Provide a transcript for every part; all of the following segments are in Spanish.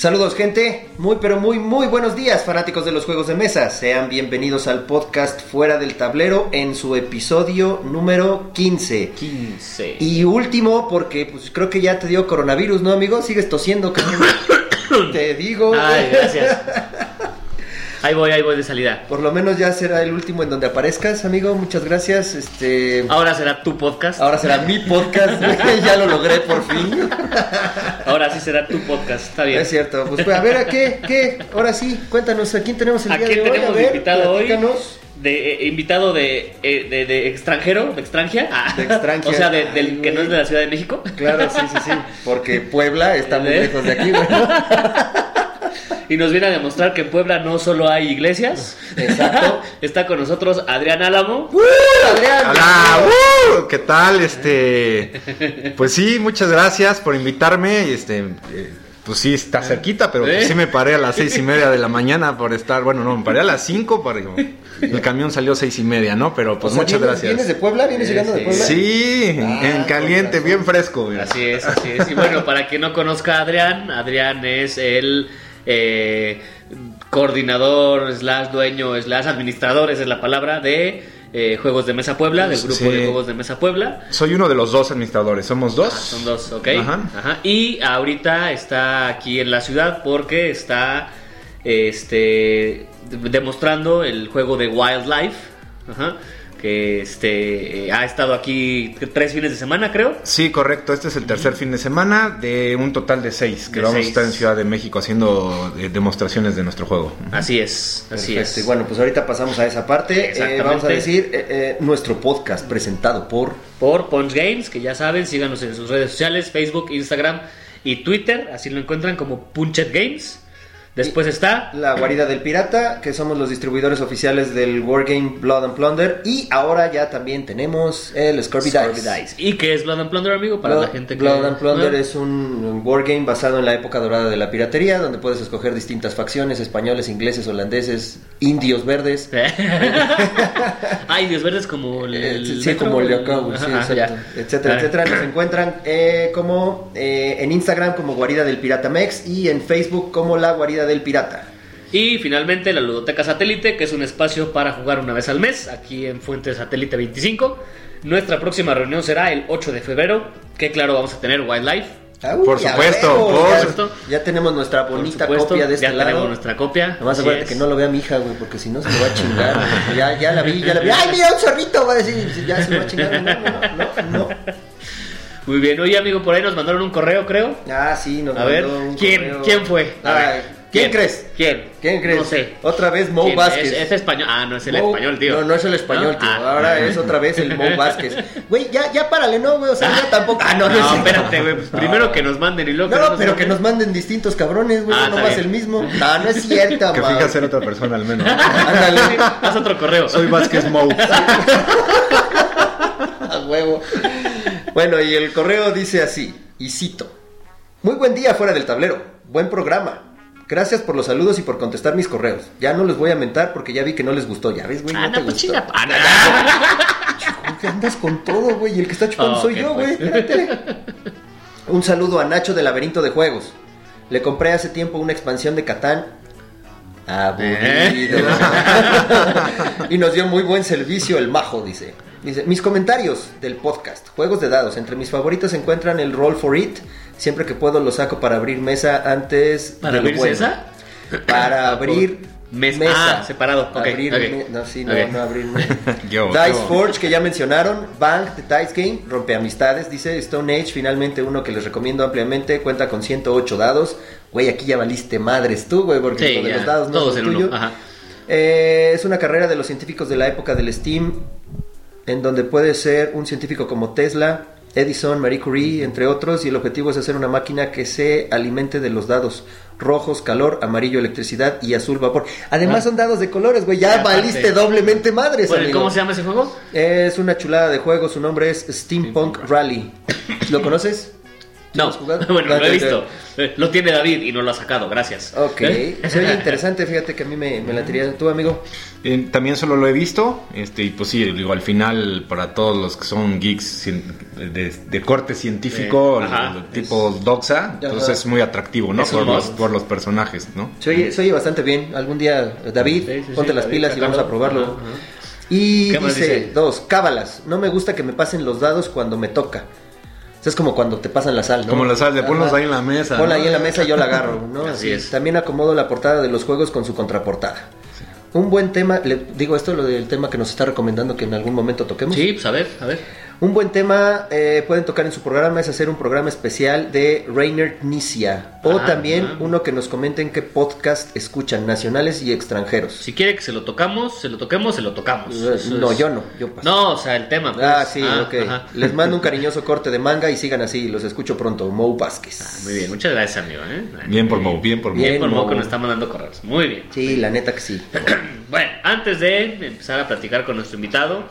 Saludos gente, muy pero muy muy buenos días fanáticos de los juegos de mesa, sean bienvenidos al podcast Fuera del Tablero en su episodio número 15. 15. Y último porque pues creo que ya te dio coronavirus, ¿no amigo? Sigues tosiendo, cabrón. te digo. Ay, gracias. Ahí voy, ahí voy de salida. Por lo menos ya será el último en donde aparezcas, amigo. Muchas gracias. Este Ahora será tu podcast. ahora será mi podcast. ya lo logré por fin. Ahora sí será tu podcast. Está bien. Es cierto. Pues a ver, ¿a qué? ¿Qué? Ahora sí, cuéntanos, ¿a quién tenemos el ¿A día quién de hoy? tenemos a ver, invitado hoy? platícanos. De, eh, invitado de, eh, de, de extranjero, de extranjia. De extranjia. O sea, de- del Ay, que no es de la Ciudad de México. Claro, sí, sí, sí. Porque Puebla está muy lejos de aquí, güey. Y nos viene a demostrar que en Puebla no solo hay iglesias. Exacto. Está con nosotros Adrián Álamo. Adrián. Hola, ¡uh! ¿qué tal? Este, pues sí, muchas gracias por invitarme. Este, eh, pues sí, está cerquita, pero pues ¿Eh? sí me paré a las seis y media de la mañana por estar, bueno, no, me paré a las cinco, para, el camión salió seis y media, ¿no? Pero pues O sea, muchas ¿vienes- gracias. ¿Vienes de Puebla? ¿Vienes llegando de. Puebla? Sí, Ah, en caliente, bien fresco. mira. Así es, así es. Y bueno, para quien no conozca a Adrián, Adrián es el eh, coordinador, slash dueño, slash administrador, esa es la palabra, de eh, Juegos de Mesa Puebla, del grupo Sí. de Juegos de Mesa Puebla. Soy uno de los dos administradores, somos dos. Ah, son dos, ok. Ajá. Ajá. Y ahorita está aquí en la ciudad porque está este demostrando el juego de Wildlife. Ajá. Que este eh, ha estado aquí tres fines de semana, creo. Sí, correcto. Este es el tercer fin de semana de un total de seis que De vamos seis. a estar en Ciudad de México haciendo eh, demostraciones de nuestro juego. Así es, así Perfecto. es. Y bueno, pues ahorita pasamos a esa parte. Eh, vamos a decir eh, eh, nuestro podcast presentado por... por Punch Games, que ya saben, síganos en sus redes sociales, Facebook, Instagram y Twitter, así lo encuentran como Punchet Games. Después está La Guarida del Pirata, que somos los distribuidores oficiales del Wargame Blood and Plunder. Y ahora ya también tenemos el Scorpy Scorpy Dice. Dice. ¿Y qué es Blood and Plunder, amigo? Para Blood, la gente que Blood and Plunder ¿no? es un wargame basado en la época dorada de la piratería, donde puedes escoger distintas facciones, españoles, ingleses, holandeses, indios verdes. Ay, Dios verdes como el, Eh, el sí, sí, metro, como el de el- acá, sí, Ajá, ya. etcétera, Ah. etcétera. Nos encuentran eh, como eh, en Instagram como Guarida del Pirata Mex y en Facebook como La Guarida del Pirata. Y finalmente la Ludoteca Satélite, que es un espacio para jugar una vez al mes, aquí en Fuente Satélite 25. Nuestra próxima reunión será el 8 de febrero, que claro, vamos a tener Wildlife. Ah, Por uy, a supuesto, por ya, supuesto. ya tenemos nuestra Por bonita supuesto, copia de este ya lado. tenemos nuestra copia. Nomás así acuérdate es. que no lo vea mi hija, güey, porque si no se me va a chingar. güey. ya, ya la vi, ya la vi. ¡Ay, mira, un zorrito! Va a decir, ya se me va a chingar. No, no, no, no. Muy bien, oye amigo, por ahí nos mandaron un correo, creo. Ah, sí, nos A ver, mandó un ¿quién, correo. ¿quién fue? A Ay, ver, ¿quién, crees? ¿Quién? ¿Quién crees? No sé. Otra vez Mo ¿Quién? Vázquez. Es, es español. Ah, no es el Mo- español, tío. No, no es el español, ¿No? tío. Ah. Ahora es otra vez el Mo Vázquez. Güey, ya, ya párale, no, güey. O sea, ya tampoco. Ah, no, no, No, es- espérate, güey. pues primero que nos manden y luego No, pero que nos manden distintos cabrones, güey. Ah, no más el mismo. No, no es cierto, Que ma. fija ser otra persona al menos. Ándale. Haz otro correo. Soy Vázquez Mou. A huevo. Bueno, y el correo dice así, y cito. Muy buen día fuera del tablero, buen programa. Gracias por los saludos y por contestar mis correos. Ya no les voy a mentar porque ya vi que no les gustó. Ya ves, güey, Ah, no te pues gustó. chinga. Ah, no. ¿qué andas con todo, güey? Y el que está chupando Oh, soy yo, güey. pues. Espérate. Un saludo a Nacho de Laberinto de Juegos. Le compré hace tiempo una expansión de Catán. Aburrido. y nos dio muy buen servicio el majo, dice. Dice, mis comentarios del podcast, juegos de dados, entre mis favoritos se encuentran el Roll for It. Siempre que puedo lo saco para abrir mesa antes ¿Para abrir bueno. esa? Para abrir Mes- mesa. ah, separado, Abrir no, sí, no, no abrir mesa. Yo, Dice yo. Forge, que ya mencionaron. Bank de Dice Game, rompe amistades. Dice Stone Age, finalmente uno que les recomiendo ampliamente. Cuenta con 108 dados. Güey, aquí ya valiste madres tú, güey, porque Sí, lo de los dados no todos es uno, tuyo. ajá. Eh, es una carrera de los científicos de la época del Steam, en donde puede ser un científico como Tesla, Edison, Marie Curie, entre otros, y el objetivo es hacer una máquina que se alimente de los dados rojos, calor, amarillo, electricidad y azul, vapor. Además Ah. son dados de colores, güey, ya valiste doblemente madres, Bueno, ¿y amigo. ¿Cómo se llama ese juego? Es una chulada de juego, su nombre es Steampunk Rally. ¿Lo conoces? No, bueno, No, lo he visto. Eh, Lo tiene David y no lo ha sacado, gracias. Ok, ¿Eh? se oye interesante, fíjate que a mí me, me la tiré. ¿Tú, amigo? Eh, también solo lo he visto, este, y pues sí, digo, al final, para todos los que son geeks de, de corte científico, Eh, ajá, el- tipo Doxa, entonces Ajá. es muy atractivo, ¿no? Es Por los, por los personajes, ¿no? Se oye, se oye bastante bien. Algún día, David, Sí, sí, sí, ponte las David, pilas y vamos a probarlo. Ajá, ajá. Y ¿Qué más dice, dice? dos, cábalas. No me gusta que me pasen los dados cuando me toca. O sea, es como cuando te pasan la sal, ¿no? Como la sal, de ponlos ahí en la mesa. Ponla ¿no? ahí en la mesa y yo la agarro, ¿no? Así es. También acomodo la portada de los juegos con su contraportada. Un buen tema, le digo esto, lo del tema que nos está recomendando que en algún momento toquemos. Sí, pues a ver, a ver. Un buen tema eh, pueden tocar en su programa es hacer un programa especial de Rainer Knizia. O Ah, también ah. uno que nos comenten qué podcast escuchan, nacionales y extranjeros. Si quiere que se lo tocamos, se lo toquemos, se lo tocamos. Eh, Eso no, es- yo no, yo paso. No, o sea, el tema. pues. Ah, sí, ok. ajá. Les mando un cariñoso corte de manga y sigan así, los escucho pronto. Mo Vázquez. Ah, Muy bien, muchas gracias, amigo. ¿eh? Bien por Mo, bien por Mo. Bien Bien, por Mo Mo. que nos está mandando correos. Muy bien. Sí, la neta que sí. Bueno, antes de empezar a platicar con nuestro invitado,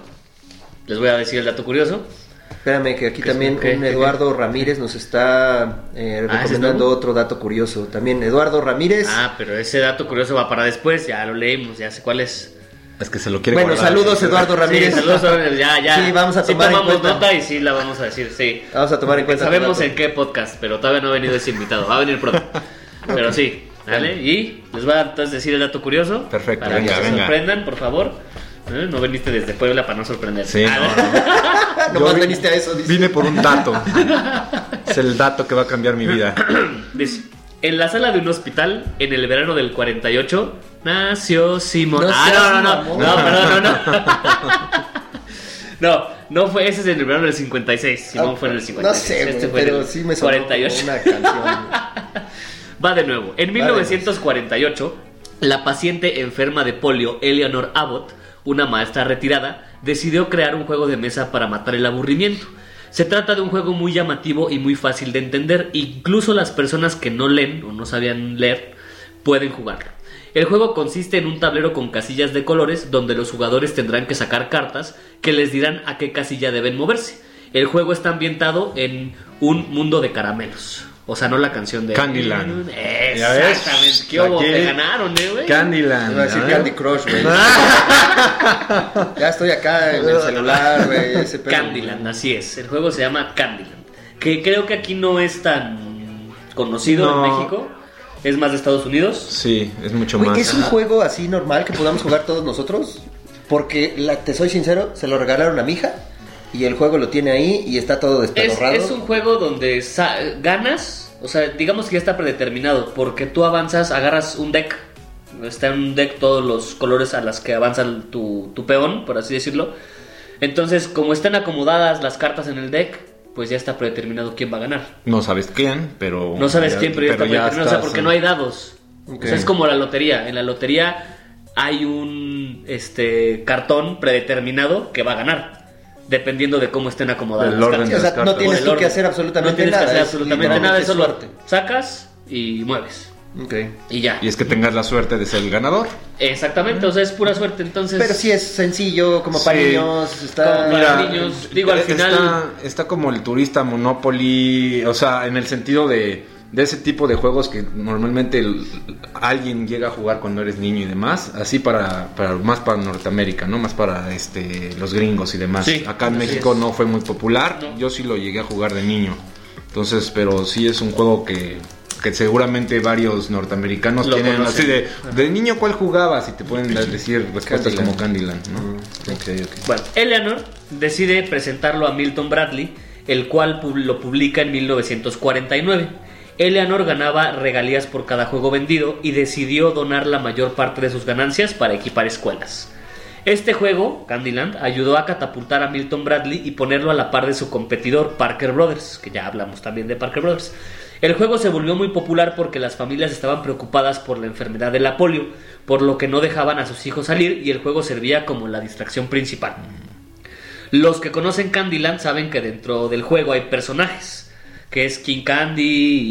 les voy a decir el dato curioso. Espérame, que aquí ¿Qué- también un qué- Eduardo Ramírez nos está eh, Ah, ¿ese es recomendando nuevo? otro dato curioso. También Eduardo Ramírez. Ah, pero ese dato curioso va para después, ya lo leímos, ya sé cuál es. Es que se lo quiere bueno, guardar. saludos Eduardo Ramírez. Sí, saludos, ya, ya. Sí, vamos a Sí tomar en tomamos cuenta. nota y sí la vamos a decir, sí. Vamos a tomar en Porque cuenta. sabemos en qué podcast, pero todavía no ha venido ese invitado, va a venir pronto. Pero sí, ¿vale? Y les voy a entonces decir el dato curioso. Perfecto, para venga, que se venga. sorprendan, por favor. ¿Eh? No veniste desde Puebla para no sorprender. Sí, no, no. Nomás Yo vi- veniste a eso, dice. Vine por un dato. es el dato que va a cambiar mi vida. Dice, en la sala de un hospital, en el verano del 48, nació Simón. No ah, no, no, no, no, perdón, no, no. No, no fue, ese es en el verano del 56. Simón Ah, fue en el No 56. sé, este en pero el sí me sonó 48. como una canción. Va de nuevo. En Va de 1948, la paciente enferma de polio, Eleanor Abbott, una maestra retirada, decidió crear un juego de mesa para matar el aburrimiento. Se trata de un juego muy llamativo y muy fácil de entender, incluso las personas que no leen o no sabían leer pueden jugarlo. El juego consiste en un tablero con casillas de colores donde los jugadores tendrán que sacar cartas que les dirán a qué casilla deben moverse. El juego está ambientado en un mundo de caramelos. O sea, no la canción de Candyland. Exactamente. ¿Qué hubo? Te ganaron, eh, güey. Candyland. Iba a decir. Candy Crush, güey. ya estoy acá en el celular, güey. Candyland, así es. El juego se llama Candyland. Que creo que aquí no es tan conocido No. en México. Es más de Estados Unidos. Sí, es mucho Güey, más. ¿Es un juego así normal que podamos jugar todos nosotros? Porque, la, te soy sincero, se lo regalaron a mi hija y el juego lo tiene ahí y está todo Es, despedorrado. es un juego donde sa- ganas, o sea, digamos que ya está predeterminado, porque tú avanzas, agarras un deck, está en un deck todos los colores a las que avanza tu, tu peón, por así decirlo. Entonces, como están acomodadas las cartas en el deck, pues ya está predeterminado quién va a ganar. No sabes quién, pero. No sabes ya- quién, pero ya está predeterminado, o sea, porque no hay dados. O sea, es como la lotería. En la lotería hay un este cartón predeterminado que va a ganar. Dependiendo de cómo estén acomodadas El las orden cartas. de o sea, las no tienes tú que hacer absolutamente no tienes nada. que hacer es absolutamente nada, es solo suerte. sacas y mueves. Ok. Y ya. Y es que tengas la suerte de ser el ganador. Exactamente, o sea, es pura suerte. Entonces, Pero sí es sencillo, como para Sí. niños. Está... Como para niños, digo, al está- final- Está, como el turista Monopoly, o sea, en el sentido de, de ese tipo de juegos que normalmente el- alguien llega a jugar cuando eres niño y demás, así para, para más para Norteamérica, ¿no? Más para este los gringos y demás. Sí, Acá en México es. no fue muy popular, No. yo sí lo llegué a jugar de niño. Entonces, pero sí es un juego que que seguramente varios norteamericanos Lo tienen conocen. así de de niño cuál jugabas y te pueden decir respuestas Candyland. como Candyland, ¿no? Ok, ok. Bueno, Eleanor decide presentarlo a Milton Bradley, el cual lo publica en 1949. Eleanor ganaba regalías por cada juego vendido y decidió donar la mayor parte de sus ganancias para equipar escuelas. Este juego, Candyland, ayudó a catapultar a Milton Bradley y ponerlo a la par de su competidor Parker Brothers, que ya hablamos también de Parker Brothers. El juego se volvió muy popular porque las familias estaban preocupadas por la enfermedad de la polio, por lo que no dejaban a sus hijos salir y el juego servía como la distracción principal. Los que conocen Candyland saben que dentro del juego hay personajes, que es King Candy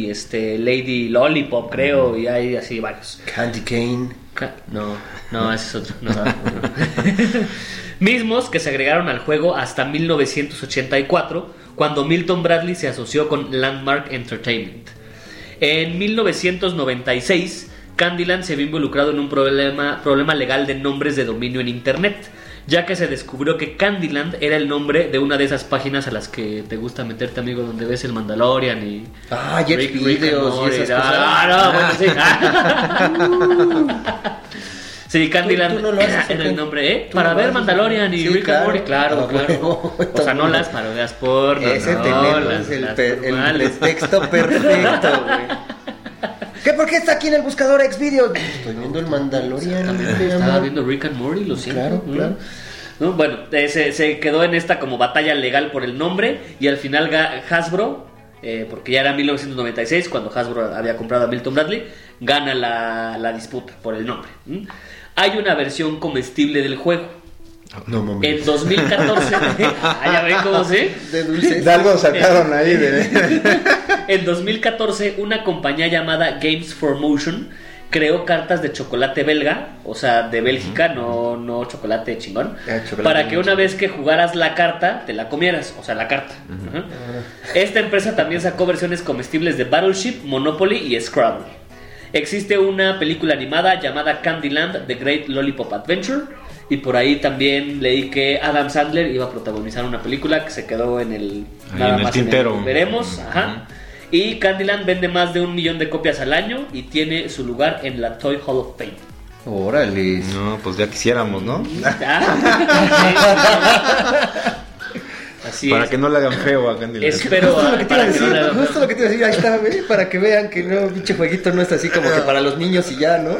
y este Lady Lollipop, creo, y hay así varios. Candy Cane. Ca- No, no, ese es otro. no. mismos que se agregaron al juego hasta 1984, cuando Milton Bradley se asoció con Landmark Entertainment. En 1996, Candyland se vio involucrado en un problema, problema legal de nombres de dominio en Internet, ya que se descubrió que Candyland era el nombre de una de esas páginas a las que te gusta meterte, amigo, donde ves el Mandalorian y... Ah, Jet Rick- Videos y esas Ah, cosas. no, bueno, sí. Sí, Candyland ¿Tú- tú no lo haces, era el nombre, ¿eh? ¿Tú Para no ver? Mandalorian y Sí, Rick claro. and Morty, claro, Ah, claro. O sea, no las parodias porno, Ese no, tenemos las- el, las el pretexto perfecto, güey. ¿Qué? ¿Por qué está aquí en el buscador Xvideos? Estoy viendo el Mandalorian. Estaba viendo Rick and Morty, lo siento. Claro, claro. ¿No? Bueno, eh, se, se quedó en esta como batalla legal por el nombre y al final ga- Hasbro, eh, porque ya era 1996 cuando Hasbro había comprado a Milton Bradley, gana la, la disputa por el nombre. Hay una versión comestible del juego. No mames. En 2014, ah, ya ven cómo sí. De dulces. De algo sacaron ahí de... En 2014, una compañía llamada Games for Motion creó cartas de chocolate belga, o sea, de Bélgica, no, no chocolate chingón, Ah, chocolate para que una vez que jugaras la carta, te la comieras, o sea, la carta. Esta empresa también sacó versiones comestibles de Battleship, Monopoly y Scrabble. Existe una película animada llamada Candyland, The Great Lollipop Adventure. Y por ahí también leí que Adam Sandler iba a protagonizar una película que se quedó en el, Ahí en el tintero. veremos. Ajá. Y Candyland vende más de un millón de copias al año y tiene su lugar en la Toy Hall of Fame. Órale. No, pues ya quisiéramos, ¿no? Ah, sí. Así Para es. que no le hagan feo a Candyland. Espero Justo lo que te iba para a no decir, justo lo que te iba a decir, ahí está, güey, para que vean que no, pinche jueguito no es así como que para los niños y ya, ¿no?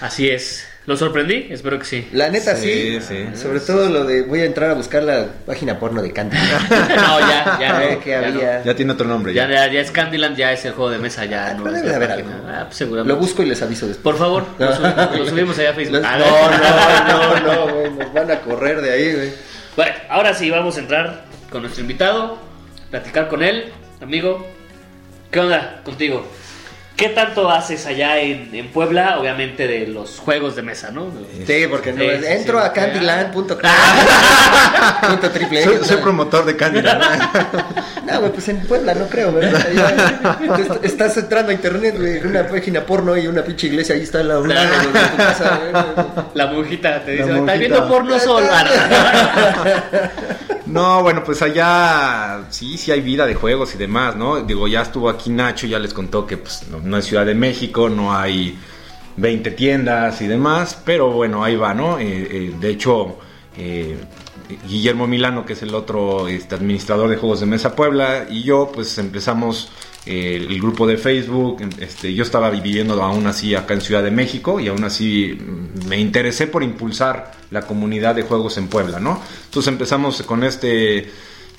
Así es. ¿Lo sorprendí? Espero que sí. La neta sí, Sí, sí. sobre todo lo de voy a entrar a buscar la página porno de Candy. no, ya, ya. No, que ya había. no. Ya tiene otro nombre. Ya, Ya. ya, es Candyland, ya es el juego de mesa, ya no. Pero es debe haber algo. Ah, pues seguramente. Lo busco y les aviso después. Por favor, lo, sub- lo subimos allá a Facebook. Los- Ah, No, no, no, no, güey, nos van a correr de ahí, güey. Bueno, ahora sí vamos a entrar con nuestro invitado, platicar con él, amigo. ¿Qué onda contigo? ¿Qué tanto haces allá en, en Puebla? Obviamente de los juegos de mesa, ¿no? Sí, porque no, Sí, entro sí. a candyland.com. punto triple Soy, promotor de Candyland. No, güey, pues en Puebla no creo, ¿verdad? Allá, estás entrando a internet, güey, una página porno y una pinche iglesia ahí está la un lado de tu casa, güey. La monjita te La dice, ¿estás viendo porno sol? No, bueno, pues allá sí, sí hay vida de juegos y demás, ¿no? Digo, ya estuvo aquí Nacho, ya les contó que pues, no, no es Ciudad de México, no hay 20 tiendas y demás, pero bueno, ahí va, ¿no? Eh, eh, de hecho, eh, Guillermo Milano, que es el otro este, administrador de juegos de Mesa Puebla, y yo, pues empezamos el grupo de Facebook. Este, yo estaba viviendo aún así acá en Ciudad de México y aún así mm, me interesé por impulsar la comunidad de juegos en Puebla, ¿no? Entonces empezamos con este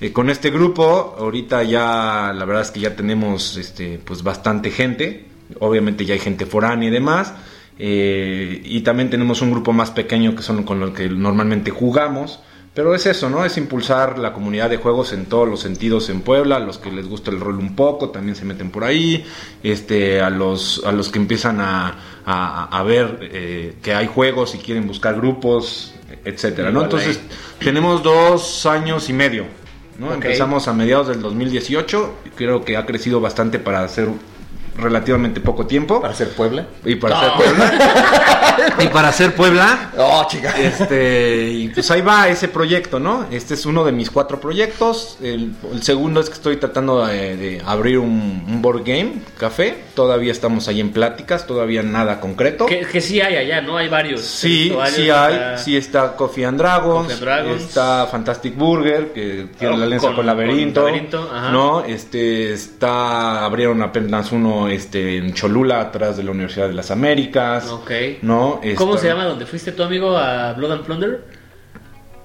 eh, con este grupo. Ahorita ya la verdad es que ya tenemos este pues bastante gente. Obviamente ya hay gente foránea y demás. Eh, y también tenemos un grupo más pequeño que son con los que normalmente jugamos. Pero es eso, ¿no? Es impulsar la comunidad de juegos en todos los sentidos en Puebla. A los que les gusta el rol un poco también se meten por ahí. Este, a los, a los que empiezan a, a- a ver eh, que hay juegos y quieren buscar grupos, etcétera, ¿no? Entonces, tenemos dos años y medio, ¿no? Empezamos a mediados del 2018. Creo que ha crecido bastante para hacer relativamente poco tiempo. Para ser Puebla. Y para No. hacer Puebla. y para hacer Puebla. Oh, chica. Este, y pues ahí va ese proyecto, ¿no? Este es uno de mis cuatro proyectos. El, el segundo es que estoy tratando de, de abrir un, un board game, café. Todavía estamos ahí en pláticas, todavía nada concreto. que, que sí hay allá, ¿no? Hay varios. Sí, varios, sí hay, está- sí está Coffee and Dragons, Coffee and Dragons. está Fantastic Burger, que tiene Oh, la alianza con- con, Laberinto, con Laberinto, ajá. no, este está abrieron apenas uno este en Cholula atrás de la Universidad de las Américas, Ok. no, ¿Cómo se llama donde fuiste tu amigo a Blood and Plunder?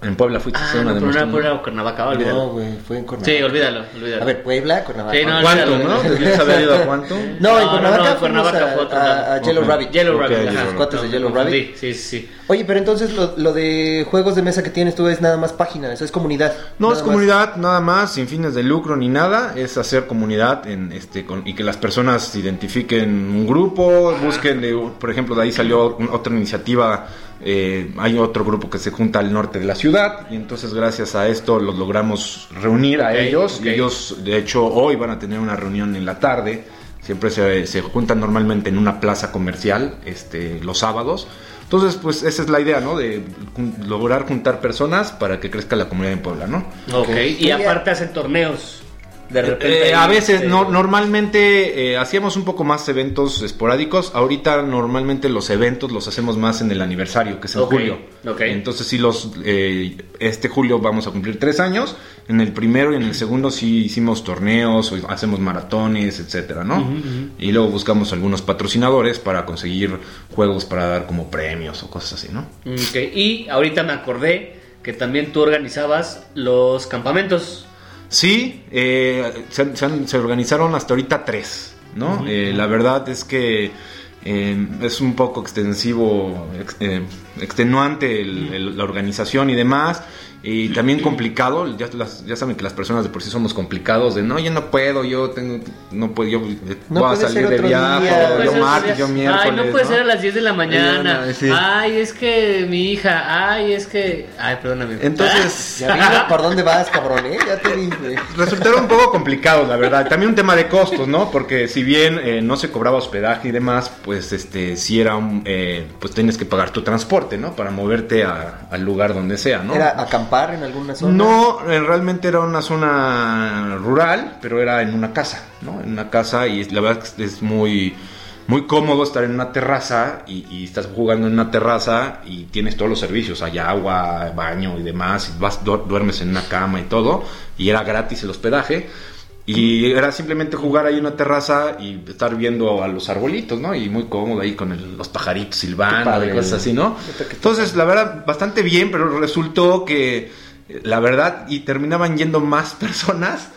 En Puebla fuiste a Ah, hacer una no, demostración. Puebla o Cuernavaca, olvídalo. No, güey, fue en Cuernavaca. sí, olvídalo, olvídalo. A ver, Puebla, Cuernavaca. Sí, no, olvídalo. ¿no? ¿Debías haber ido a Quantum? No, en Cuernavaca, no, Cuernavaca a, fue otro a- lado. a Yellow Ok. Rabbit. Yellow Ok, Rabbit. Los cuates de Yellow Rabbit. Sí, sí, sí. Oye, pero entonces lo, lo de juegos de mesa que tienes tú es nada más páginas, es comunidad. No es más. comunidad nada más, sin fines de lucro ni nada, es hacer comunidad en este con- y que las personas identifiquen un grupo, busquen, de- por ejemplo, de ahí salió otra iniciativa Eh, hay otro grupo que se junta al norte de la ciudad y entonces gracias a esto los logramos reunir a ellos. Y ellos, de hecho, hoy van a tener una reunión en la tarde. Siempre se, se juntan normalmente en una plaza comercial este, los sábados. Entonces, pues esa es la idea, ¿no? De jun- lograr juntar personas para que crezca la comunidad en Puebla, ¿no? Ok, y aparte hacen torneos. De repente. Eh, a veces, este, no, normalmente eh, hacíamos un poco más eventos esporádicos. Ahorita normalmente los eventos los hacemos más en el aniversario, que es en julio. Entonces sí, los, eh, este julio vamos a cumplir tres años. En el primero y en el segundo sí hicimos torneos, o hacemos maratones, etcétera, ¿no? Y luego buscamos algunos patrocinadores para conseguir juegos para dar como premios o cosas así, ¿no? Y ahorita me acordé que también tú organizabas los campamentos. Sí, eh, se, se han- se organizaron hasta ahorita tres, ¿no? Eh, la verdad es que eh, es un poco extensivo, ex- eh, extenuante el- el- la organización y demás. Y también complicado, ya, las- ya saben que las personas de por sí somos complicados, de no, yo no puedo, yo tengo, no puedo, yo No voy a salir de viaje, No yo martes, yo miércoles. Ay, no puede ser a las 10 de la mañana. Ay, no, sí. Ay, es que mi hija. Ay, es que. Ay, perdóname. Entonces, Ya vi por dónde vas, cabrón, ¿eh? Ya te vi, güey. resultaron un poco complicados, la verdad. También un tema de costos, ¿no? Porque si bien eh, no se cobraba hospedaje y demás, pues este sí era un, eh, pues tienes que pagar tu transporte, ¿no? Para moverte a- al lugar donde sea, ¿no? ¿Era acampar en alguna zona? No, eh, realmente era una zona rural, pero era en una casa, ¿no? En una casa y la verdad es muy, muy cómodo estar en una terraza y, estás jugando en una terraza y tienes todos los servicios, hay agua, baño y demás, y vas, du- duermes en una cama y todo, y era gratis el hospedaje. Y era simplemente jugar ahí en una terraza y estar viendo a los arbolitos, ¿no? Y muy cómodo ahí con el- los pajaritos silbando y cosas así, ¿no? Entonces, la verdad, bastante bien, pero resultó que, eh, la verdad, y terminaban yendo más personas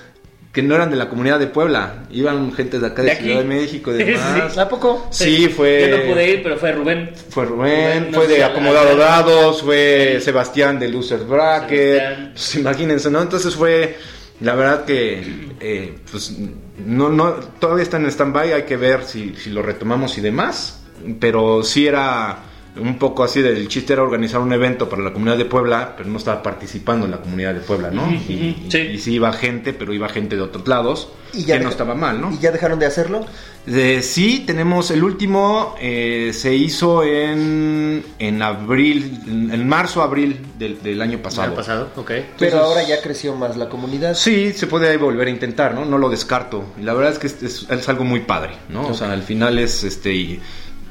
que no eran de la comunidad de Puebla. Iban gente de acá de, ¿De? Ciudad de México demás. ¿A poco? Sí, fue... Yo no pude ir, pero fue Rubén. Fue Rubén, Rubén, no fue de Acomodado Dados, fue Sebastián de Loser Bracket. Sebastián. Pues imagínense, ¿no? Entonces fue, la verdad que, eh, pues, no, no, todavía está en stand-by, hay que ver si, si lo retomamos y demás. Pero sí era un poco así del chiste era organizar un evento para la comunidad de Puebla, pero no estaba participando en la comunidad de Puebla, ¿no? Y, sí. y sí iba gente, pero iba gente de otros lados, ¿Y ya que no estaba mal, ¿no? ¿Y ya dejaron de hacerlo? Eh, sí, tenemos el último, eh, se hizo en, en abril, en, en marzo, abril del, del año ¿El pasado. año pasado? Ok. Pero ahora ya creció más la comunidad. Sí, se puede volver a intentar, ¿no? No lo descarto. Y la verdad es que es, es- es algo muy padre, ¿no? O sea, al final es, este, y,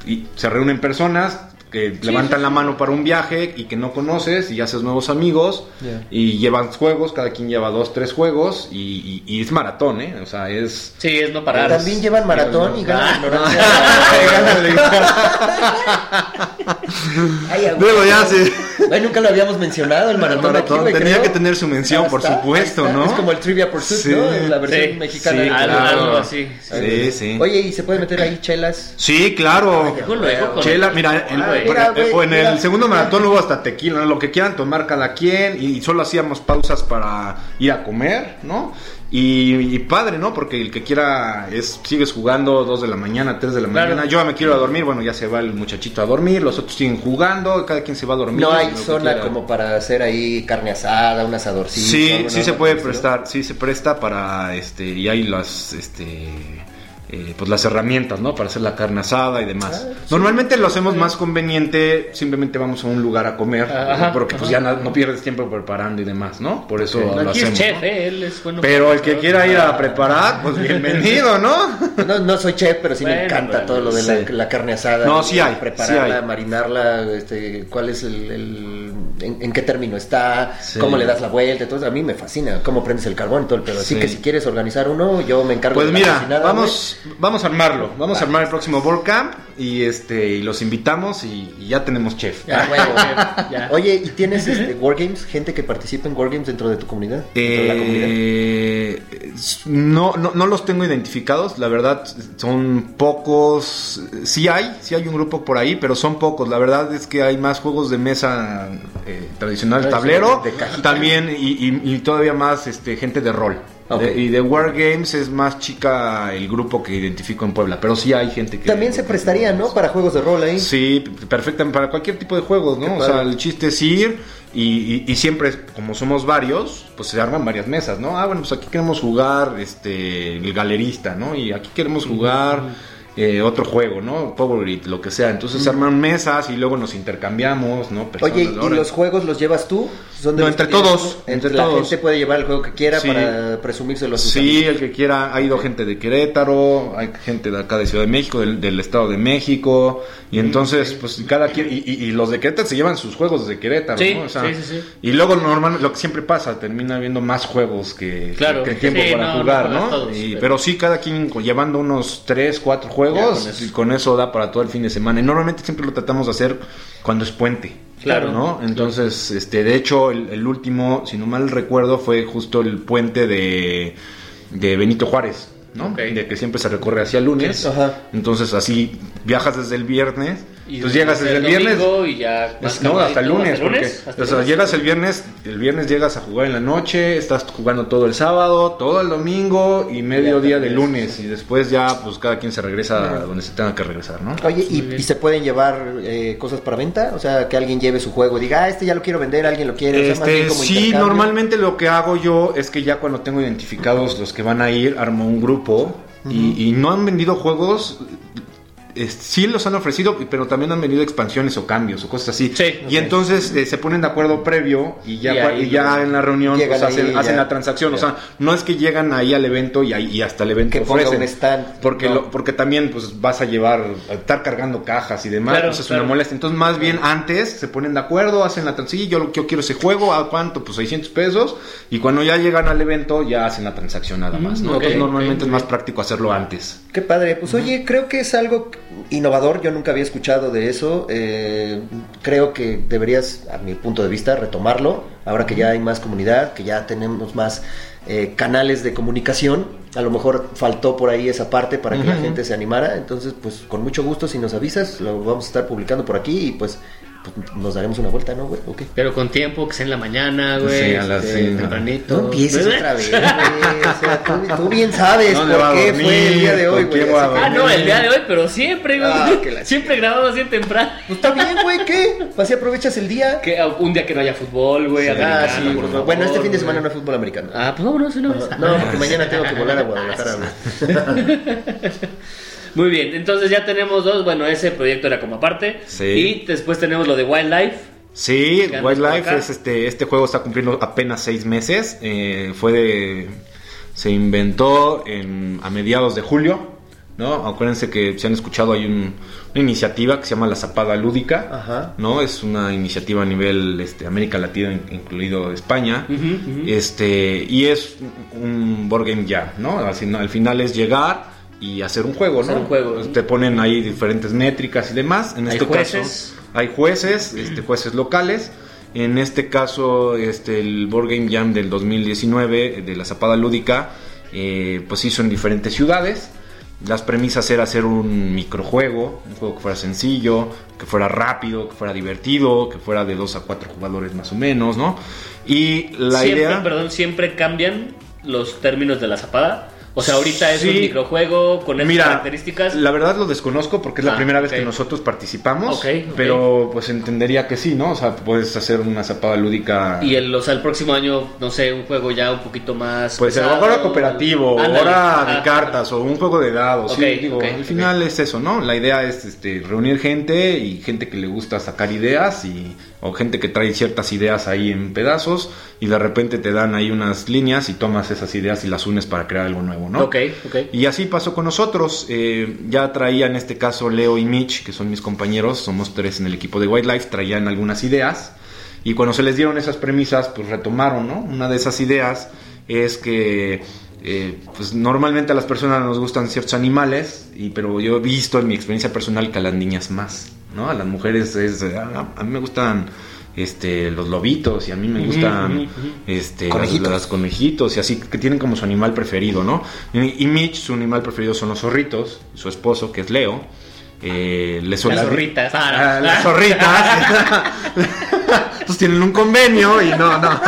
y se reúnen personas que levantan la mano para un viaje y que no conoces y haces nuevos amigos y llevan juegos, cada quien lleva dos, tres juegos y, y- y es maratón, ¿eh? O sea, es... Sí, es no parar. También llevan maratón y ganan ignorancia. Ay, a Luego ya se... Ay, nunca lo habíamos mencionado, el maratón. maratón aquí, tenía creo. que tener su mención, por está, supuesto. ¿no? Es como el Trivia Pursuit, Sí. ¿no? En la versión Sí, mexicana. sí, algo, claro. algo así. Sí, sí. Oye, ¿y se puede meter ahí chelas? Sí, claro. Luego, luego, con- Chela, mira, en, Ah, mira, el mira. segundo maratón hubo hasta tequila, ¿no? lo que quieran tomar cada quien, y solo hacíamos pausas para ir a comer, ¿no? Y, y padre, ¿no? Porque el que quiera es sigues jugando 2 de la mañana, 3 de la Claro. mañana. Yo me quiero a dormir, bueno, ya se va el muchachito a dormir, los otros siguen jugando, cada quien se va a dormir. No hay zona como para hacer ahí carne asada, un asadorcito. Sí, sí se puede prestar, sí se presta para, este, y hay las, este, eh, pues las herramientas, ¿no? Para hacer la carne asada y demás. Ah, sí. Normalmente lo hacemos más conveniente, simplemente vamos a un lugar a comer, Ajá, porque pues ya no, no pierdes tiempo preparando y demás, ¿no? Por eso lo Aquí es hacemos. chef, ¿no? ¿eh? Él es bueno. Pero el que quiera ir a preparar, pues bienvenido, ¿no? No, no soy chef, pero sí me encanta bueno, todo lo de la, sí. la carne asada. No, sí hay, Prepararla, sí hay. marinarla, este, cuál es el... el- en, en qué término está, Sí. cómo le das la vuelta, entonces a mí me fascina cómo prendes el carbón y todo el pedo. Así Sí. que si quieres organizar uno, yo me encargo Pues de la mira, cocinada, vamos, vamos a armarlo, vamos Va. a armar el próximo Board Camp y este y los invitamos y, y ya tenemos chef. Ya. Oye, ¿y tienes este, Wargames? ¿Gente que participa en Wargames dentro de tu comunidad? ¿Dentro de la comunidad? Eh, no, no, no los tengo identificados, la verdad son pocos, sí hay, sí hay un grupo por ahí, pero son pocos, la verdad es que hay más juegos de mesa eh, tradicional, tablero, de también y, y- y todavía más este, gente de rol. Ok. De- y de Wargames es más chica el grupo que identifico en Puebla, pero sí hay gente que... También se prestaría, ¿no? Para juegos de rol ahí. Sí, perfectamente, para cualquier tipo de juegos, ¿no? O sea, el chiste es ir y, y- y siempre, como somos varios, pues se arman varias mesas, ¿no? Ah, bueno, pues aquí queremos jugar este el galerista, ¿no? Y aquí queremos jugar eh, otro juego, ¿no? Power lo que sea. Entonces se arman mesas y luego nos intercambiamos, ¿no? Personas, Oye, ¿y ahora- los juegos los llevas tú? ¿Son de No, entre todos, entre la todos. gente puede llevar el juego que quiera Sí. para presumírselo a sus Sí, amigos. el que quiera. Ha ido gente de Querétaro, hay gente de acá de Ciudad de México, del, del Estado de México. Y entonces, pues cada quien. Y, y- y los de Querétaro se llevan sus juegos desde Querétaro, Sí, ¿no? O sea, sí, sí, sí. Y luego, normalmente, lo que siempre pasa, termina habiendo más juegos que, Claro, que tiempo sí, para no, jugar, no todos, Y- pero- pero... sí, cada quien llevando unos 3, 4 Ya, juegos. con eso. y con eso da para todo el fin de semana. Y normalmente siempre lo tratamos de hacer cuando es puente. Claro. ¿no? Entonces, este, de hecho, el, el último, si no mal recuerdo, fue justo el puente de, de Benito Juárez, ¿no? De que siempre se recorre hacia lunes. Ajá. Entonces, así viajas desde el viernes. Y Entonces llegas desde el viernes. domingo y ya Es- no, hasta el lunes, ¿hasta el lunes? porque ¿Hasta o sea, lunes? llegas el viernes, el viernes llegas a jugar en la noche, estás jugando todo el sábado, todo el domingo y medio día de lunes y después ya pues cada quien se regresa a donde se tenga que regresar, ¿no? Oye, ¿y, se pueden llevar eh, cosas para venta? O sea, que alguien lleve su juego y diga, ah, este ya lo quiero vender, alguien lo quiere. O sea, más bien Este, como sí, normalmente lo que hago yo es que ya cuando tengo identificados los que van a ir, armo un grupo y, y no han vendido juegos. Sí los han ofrecido, pero también han venido expansiones o cambios o cosas así. Sí. y entonces eh, se ponen de acuerdo previo y ya, Y ahí y ya lo- en la reunión pues, hacen, la transacción. O sea, no es que llegan ahí al evento y, ahí, y hasta el evento Que ofrecen. stand. Porque, No. lo- porque también pues vas a llevar, a estar cargando cajas y demás. Claro, pues, es claro. una molestia. Entonces, más bien antes se ponen de acuerdo, hacen la transacción. Sí, yo, yo quiero ese juego, ¿a cuánto? Pues 600 pesos. Y cuando ya llegan al evento, ya hacen la transacción nada más. ¿no? Mm, Entonces, normalmente es más práctico hacerlo antes. Qué padre. Pues oye, creo que es algo innovador. Yo nunca había escuchado de eso. Eh, creo que deberías, a mi punto de vista, retomarlo. Ahora que ya hay más comunidad, que ya tenemos más eh, canales de comunicación. A lo mejor faltó por ahí esa parte para que la gente se animara. Entonces, pues con mucho gusto, si nos avisas, lo vamos a estar publicando por aquí y pues, pues, nos daremos una vuelta, ¿no, güey? Ok. Pero con tiempo, que sea en la mañana, güey. Sí, a las- este, tempranito. No empieces otra vez, güey. O sea, tú, tú bien sabes ¿Dónde va por qué dormir? fue el día de hoy, ¿Con güey. Ah, no, el día de hoy, pero siempre, güey. Ah, siempre grabamos así temprano. Pues está bien, güey, ¿qué? Así aprovechas el día. Que, uh, un día que no haya fútbol, güey. Ah, americano, sí, por bueno, favor, bueno, este fin de semana no hay fútbol americano. Ah, pues vámonos una vez. No, porque mañana tengo que volar a Guadalajara, güey. Muy bien, entonces ya tenemos dos. Bueno, ese proyecto era como aparte. Sí. Y después tenemos lo de Wildlife. Sí, ¿Qué andas por Wildlife es este, este juego está cumpliendo apenas seis meses. eh, fue de, se inventó en, a mediados de julio, ¿no? Acuérdense que si han escuchado hay un- una iniciativa que se llama la Zapada Lúdica, Ajá. ¿no? Es una iniciativa a nivel este, América Latina, in- incluido España. Ujú. Este, y es un board game ya, ¿no? Al final es llegar y hacer un juego, Hacer ¿no? un juego. Te ponen ahí diferentes métricas y demás. En Hay este jueces. caso hay jueces, este, jueces locales. En este caso, este, el Board Game Jam del 2019 de la Zapada Lúdica, eh, pues hizo en diferentes ciudades. Las premisas era hacer un microjuego, un juego que fuera sencillo, que fuera rápido, que fuera divertido, que fuera de dos a cuatro jugadores más o menos, ¿no? Y la siempre, idea... perdón, siempre cambian los términos de la zapada. O sea, ahorita es Sí. un microjuego con estas Mira, características. la verdad lo desconozco porque es la Ah, primera vez que nosotros participamos, Ok, ok. pero pues entendería que sí, ¿no? O sea, puedes hacer una zapada lúdica. Y el, o sea, el próximo año, no sé, un juego ya un poquito más. Pues pesado. ahora cooperativo, Ándale. ahora Ajá. de cartas o un juego de dados. sí, digo, al final es eso, ¿no? La idea es este, reunir gente y gente que le gusta sacar ideas y o gente que trae ciertas ideas ahí en pedazos y de repente te dan ahí unas líneas y tomas esas ideas y las unes para crear algo nuevo, ¿no? Ok, ok. Y así pasó con nosotros. eh, ya traía en este caso Leo y Mitch, que son mis compañeros, somos tres en el equipo de Wildlife, traían algunas ideas. Y cuando se les dieron esas premisas, pues retomaron, ¿no? Una de esas ideas es que eh, pues normalmente a las personas nos gustan ciertos animales, y, pero yo he visto en mi experiencia personal que a las niñas más, ¿no? A las mujeres es, ah, a mí me gustan este los lobitos y a mí me gustan este Conejitos. las, las conejitos y así que tienen como su animal preferido, ¿no? Y, y Mitch, su animal preferido son los zorritos, su esposo, que es Leo. Eh, le Las suele- zorritas. Ah, Ah, las zorritas. Pues tienen un convenio y no, no.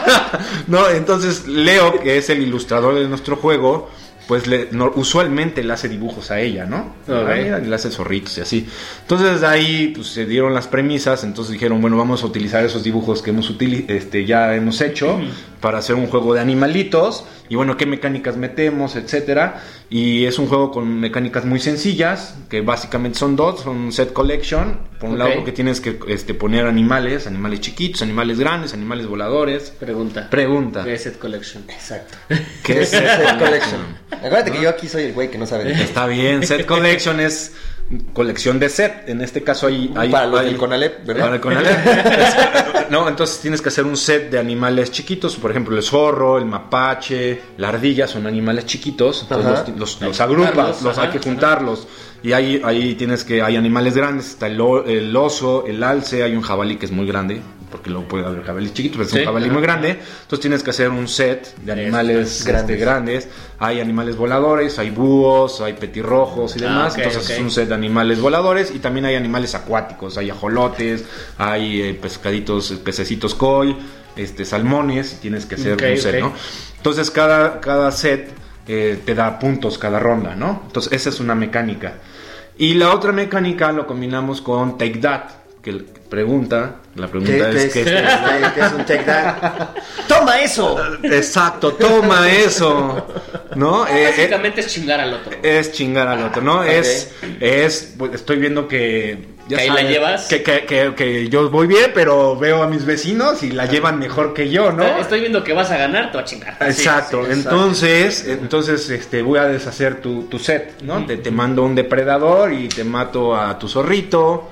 no, entonces Leo, que es el ilustrador de nuestro juego, pues le, no- usualmente le hace dibujos a ella, ¿no? Ok. A ella le hace zorritos y así. Entonces de ahí pues, se dieron las premisas, entonces dijeron, bueno, vamos a utilizar esos dibujos que hemos este, ya hemos hecho para hacer un juego de animalitos y bueno, qué mecánicas metemos, etcétera. Y es un juego con mecánicas muy sencillas, que básicamente son dos, son set collection, por un lado porque tienes que este, poner animales, animales chiquitos, animales grandes, animales voladores. Pregunta. Pregunta. ¿Qué es Set Collection? Exacto. ¿Qué es Set Collection. Acuérdate que yo aquí soy el güey que no sabe de qué. Está bien, set collection es colección de set. En este caso hay... hay Para los hay- del Conalep, ¿verdad? Para el Conalep. Es- no, entonces tienes que hacer un set de animales chiquitos. Por ejemplo, el zorro, el mapache, la ardilla son animales chiquitos. Entonces los, los- los agrupas, los ajá, hay que ajá. juntarlos. Y ahí, ahí tienes que... Hay animales grandes. Está el, el oso, el alce, hay un jabalí que es muy grande. Porque luego puede haber jabalí chiquito, pero es Sí, un jabalí ajá, muy grande. Entonces tienes que hacer un set de animales Grandes. este, grandes. Hay animales voladores, hay búhos, hay petirrojos y Ah, demás. ok, Entonces ok. es un set de animales voladores y también hay animales acuáticos. Hay ajolotes, hay eh, pescaditos, pececitos koi, este, salmones. Tienes que hacer Ok, un set. ¿no? Entonces cada, cada set eh, te da puntos cada ronda, ¿no? Entonces esa es una mecánica. Y la otra mecánica lo combinamos con Take That, que pregunta, la ¿Qué, pregunta qué es es, que... qué es- qué es un take that? ¡Toma eso! Exacto, toma eso, ¿no? Eh, eh, Básicamente es chingar al otro. es chingar al otro, ¿no? Ok. Es, es, pues, estoy viendo que... ya Que ahí la llevas. Que, que, que- que yo voy bien, pero veo a mis vecinos y la llevan mejor que yo, ¿no? Estoy viendo que vas a ganar, te va a chingar. Exacto, Sí, sí, entonces, entonces este, voy a deshacer tu, tu set, ¿no? te, te mando un depredador y te mato a tu zorrito,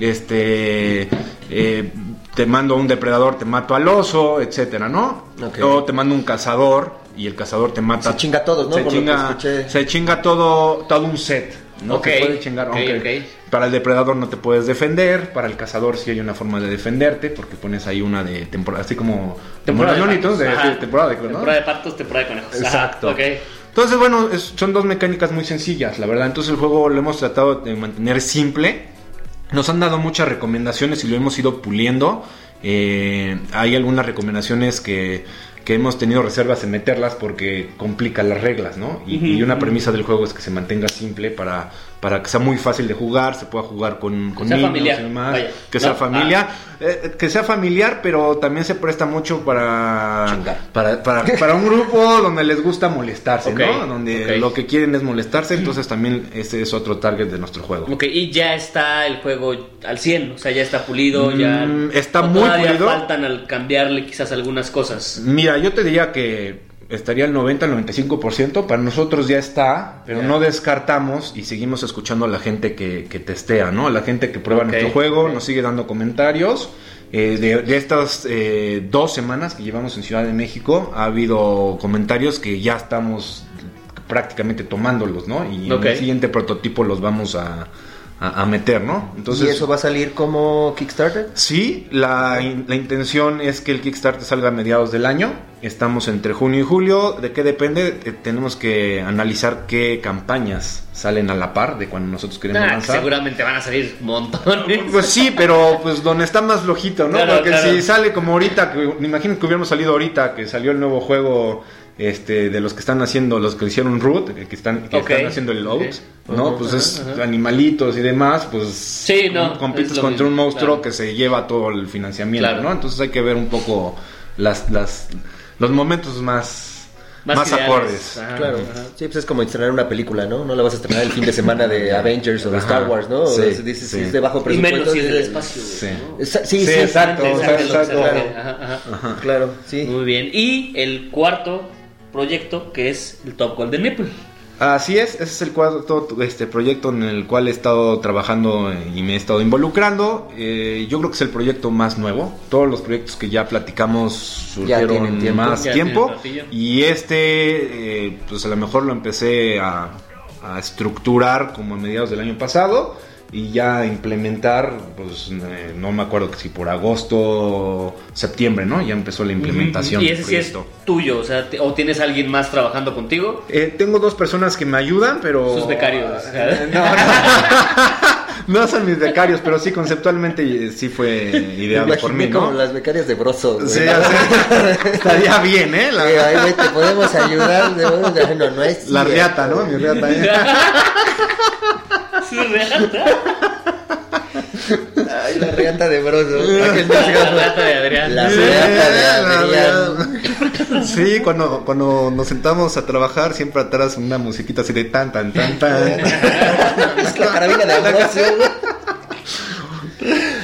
este, eh, te mando un depredador, te mato al oso, etcétera, ¿no? O te mando un cazador y el cazador te mata. Se chinga a todos, ¿no? Se Por chinga, se chinga todo, todo un set. No Ok, te puede chingar, para el depredador no te puedes defender, para el cazador sí hay una forma de defenderte, porque pones ahí una de temporada, así como Temporada de como patos. De, Ajá. de temporada de ¿no? Temporada de patos, temporada de conejos. Ajá, Exacto. ok. Entonces, bueno, es- son dos mecánicas muy sencillas, la verdad. Entonces, el juego lo hemos tratado de mantener simple. Nos han dado muchas recomendaciones y lo hemos ido puliendo. Eh, hay algunas recomendaciones que, que hemos tenido reservas en meterlas porque complica las reglas, ¿no? Y, Ujú, y una premisa del juego es que se mantenga simple para, para que sea muy fácil de jugar, se pueda jugar con, con niños familiar, y demás, vaya, que ¿no? sea familiar, Ah. eh, que sea familiar, pero también se presta mucho para, para, para, para un grupo donde les gusta molestarse, Ok, ¿no? Donde ok. lo que quieren es molestarse, entonces también ese es otro target de nuestro juego. Ok, y ya está el juego al 100, o sea, ya está pulido, ya... Mm, está o muy pulido. faltan al cambiarle quizás algunas cosas. Mira, yo te diría que estaría el 90 al 95%, para nosotros ya está, pero no descartamos y seguimos escuchando a la gente que, que testea, ¿no? A la gente que prueba nuestro juego, nos sigue dando comentarios. Eh, de, de estas eh, dos semanas que llevamos en Ciudad de México, ha habido comentarios que ya estamos prácticamente tomándolos, ¿no? Y en el siguiente prototipo los vamos a, a- a meter, ¿no? Entonces, ¿Y eso va a salir como Kickstarter? Sí, la, in- la intención es que el Kickstarter salga a mediados del año. Estamos entre junio y julio. ¿De qué depende? Eh, tenemos que analizar qué campañas salen a la par de cuando nosotros queremos Ah, lanzar. seguramente van a salir montones. Pues sí, pero pues donde está más flojito, ¿no? Claro, Porque claro. si sale como ahorita, que, me imagino que hubiéramos salido ahorita, que salió el nuevo juego este de los que están haciendo, los que hicieron Root, que están, que están haciendo el Out, Ok. ¿no? Pues es animalitos y demás, pues Sí, no, compites contra un monstruo claro. que se lleva todo el financiamiento, Claro. ¿no? Entonces hay que ver un poco las, las los momentos más, más, acordes. Ajá, Claro. ajá. Sí, pues es como estrenar una película, ¿no? No la vas a estrenar el fin de semana de Avengers o de. Star Wars, ¿no? Sí, O sea, dices, sí. si es de bajo Y presupuesto. menos si es del espacio. Sí. Sí, Sí, sí, exacto, Exacto, exacto, exacto. exacto. Ajá, ajá. Claro, sí. Muy bien. Y el cuarto proyecto que es el Top Golden Nipple. Así es, ese es el cuarto este proyecto en el cual he estado trabajando y me he estado involucrando. Eh, yo creo que es el proyecto más nuevo. Todos los proyectos que ya platicamos surgieron más Ya tiempo. Y este, eh, pues a lo mejor lo empecé a, a estructurar como a mediados del año pasado y ya implementar, pues eh, no me acuerdo que si por agosto, septiembre, ¿no? Ya empezó la implementación. Y ese sí es tuyo, o sea, o tienes alguien más trabajando contigo. Eh, tengo dos personas que me ayudan, pero... Sus becarios. No, no. No son mis becarios, pero sí, conceptualmente eh, sí fue ideado por mí, como ¿no? las becarias de Broso. Sí, así. Estaría bien, ¿eh? La, Sí, ay, güey, te podemos ayudar. de- No, no es la riata, ¿no? Mi riata. Sí, real. Ay, la riata de Broso. Aquel La rata de Adrián. La riata de Adrián. Sí, cuando, cuando nos sentamos a trabajar, siempre atrás una musiquita así de tan, tan, tan, tan. Es la carabina de Ambrosio.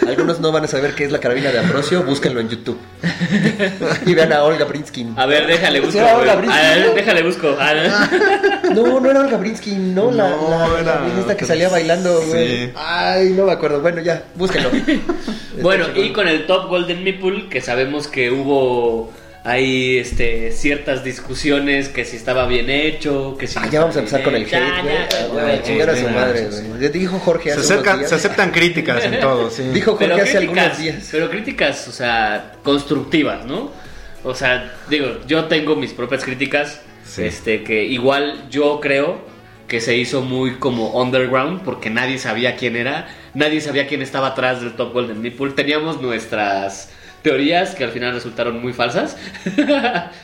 Algunos no van a saber qué es la carabina de Ambrosio, búsquenlo en YouTube. Y vean a Olga Brinskin. A ver, déjale busco. Era Olga güey. Brinsky, A ver, ¿no? déjale busco. Ah, No, no era Olga Brinskin, no, la, No, la, era- la violinista que salía bailando, güey. Sí. Ay, no me acuerdo. Bueno, ya, búsquenlo. Bueno, y con el Top Golden Meeple, que sabemos que hubo ahí este, ciertas discusiones, que si estaba bien hecho, que si... Ah, no ya vamos a estaba empezar con el bien hate, güey. Chingar a su madre, sí, güey. Dijo Jorge Se hace unos acercan, días. se aceptan críticas en todo, sí. Dijo Jorge Pero hace algunos críticas, días. pero críticas, o sea, constructivas, ¿no? O sea, digo, yo tengo mis propias críticas, Sí. este, que igual yo creo que se hizo muy como underground porque nadie sabía quién era, nadie sabía quién estaba atrás del Top Golden Meeple. Teníamos nuestras teorías que al final resultaron muy falsas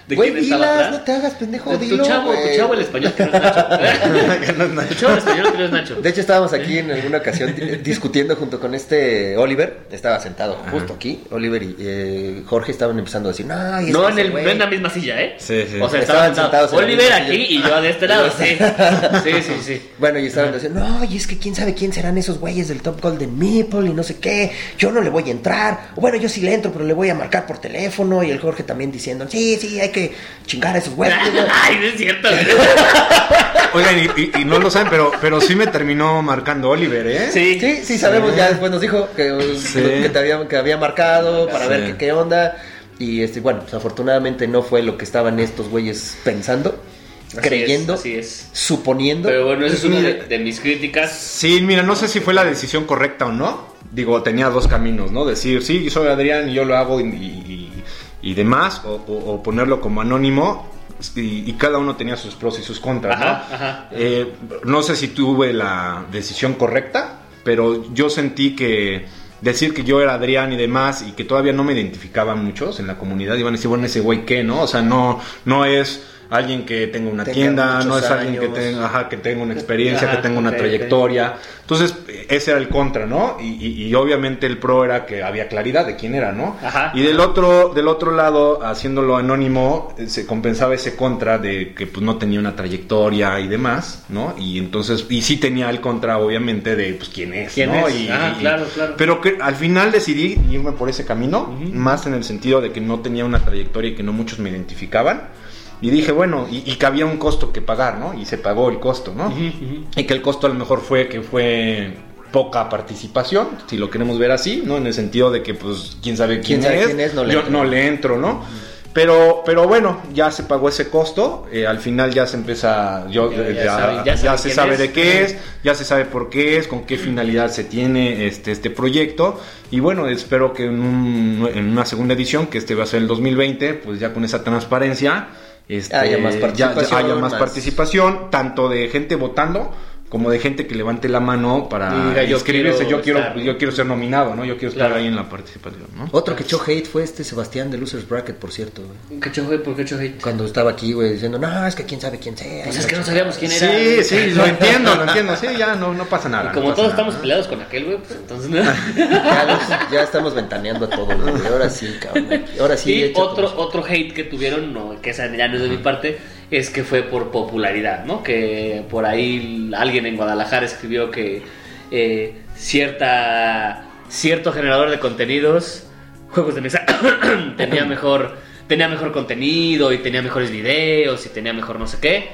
de Güey, quién estaba dilas, atrás. no te hagas pendejo, tu dilo, chavo, tu chavo el español que no es Nacho. tu chavo el español que no es Nacho. De hecho, estábamos aquí en alguna ocasión di- discutiendo junto con este Oliver. Estaba sentado justo aquí. Oliver y eh, Jorge estaban empezando a decir, no, y No en, el, no en la misma silla, ¿eh? Sí, sí. O sea, Estaban estaban sentados sentados en la Oliver aquí silla. y yo de este lado, sí. Sí, sí, sí. Bueno, y estaban diciendo, no, y es que quién sabe quién serán esos güeyes del Top Golden Meeple y no sé qué. Yo no le voy a entrar. Bueno, yo sí le entro, pero le voy a marcar por teléfono. Y el Jorge también diciendo, sí, sí, hay que chingar a esos güeyes. Ay, no es cierto. Oigan, y, y- y no lo saben, pero, pero sí me terminó marcando Oliver, ¿eh? Sí. Sí, sí, sabemos, ya después nos dijo que, Sí. que, te había, que había marcado para Sí. ver qué, qué onda. Y este, bueno, pues afortunadamente no fue lo que estaban estos güeyes pensando, Así creyendo, es, así es. suponiendo. Pero bueno, esa es una de, de mis críticas. Sí, mira, no sé si fue la decisión correcta o no. Digo, tenía dos caminos, ¿no? Decir, sí, yo soy Adrián y yo lo hago y, y- y demás, o, o- o ponerlo como anónimo. Y, y cada uno tenía sus pros y sus contras, ¿no? Ajá, ajá. Eh, no sé si tuve la decisión correcta, pero yo sentí que decir que yo era Adrián y demás y que todavía no me identificaban muchos en la comunidad, iban a decir, bueno, ese güey qué, ¿no? O sea, no, no es alguien que tenga una Tenga tienda, no es alguien que tenga, ajá, que tenga una experiencia, Ajá, que tenga una trayectoria. Entonces, ese era el contra, ¿no? Y, y- y obviamente el pro era que había claridad de quién era, ¿no? Ajá. Y del otro, del otro lado, haciéndolo anónimo, eh, se compensaba ese contra de que pues no tenía una trayectoria y demás, ¿no? Y entonces, y sí tenía el contra, obviamente, de pues quién es, ¿Quién ¿no? es? Y, Ah, y- claro, claro. Pero que al final decidí irme por ese camino, más en el sentido de que no tenía una trayectoria y que no muchos me identificaban. Y dije, bueno, y, y que había un costo que pagar, ¿no? Y se pagó el costo, ¿no? Y que el costo a lo mejor fue que fue poca participación, si lo queremos ver así, ¿no? En el sentido de que, pues, quién sabe quién, ¿Quién es, quién es? No le yo entro. no le entro, ¿no? Pero, pero bueno, ya se pagó ese costo, eh, al final ya se empieza, yo, Ya- eh, ya ya, sabe- ya ya sabe se sabe es. de qué es, ya se sabe por qué es, con qué finalidad se tiene este, este proyecto. Y bueno, espero que en, un- en una segunda edición, que este va a ser el 2020, pues ya con esa transparencia, este, Haya más ya- ya participación, haya más más- participación, tanto de gente votando como de gente que levante la mano para diga, yo inscribirse. quiero yo quiero, estar. yo quiero ser nominado, ¿no? Yo quiero estar Claro. ahí en la participación, ¿no? Otro que echó hate fue este Sebastián de Losers Bracket, por cierto, güey. ¿Qué choje? ¿Por qué choje? Cuando estaba aquí, güey, diciendo, no, es que quién sabe quién sea. Pues y es que no chingada". sabíamos quién era. Sí, sí, lo entiendo, lo entiendo. Sí, ya no, no pasa nada. Y no como pasa todos nada. estamos peleados con aquel, güey, pues entonces no. Ya, los- ya estamos ventaneando a todos, güey. Ahora sí, cabrón. Ahora sí. y échate otro, otro hate que tuvieron, no, que esa ya no es de mi parte, es que fue por popularidad, ¿no? Que por ahí alguien en Guadalajara escribió que eh, cierta cierto generador de contenidos, juegos de mesa, tenía mejor tenía mejor contenido y tenía mejores videos y tenía mejor no sé qué.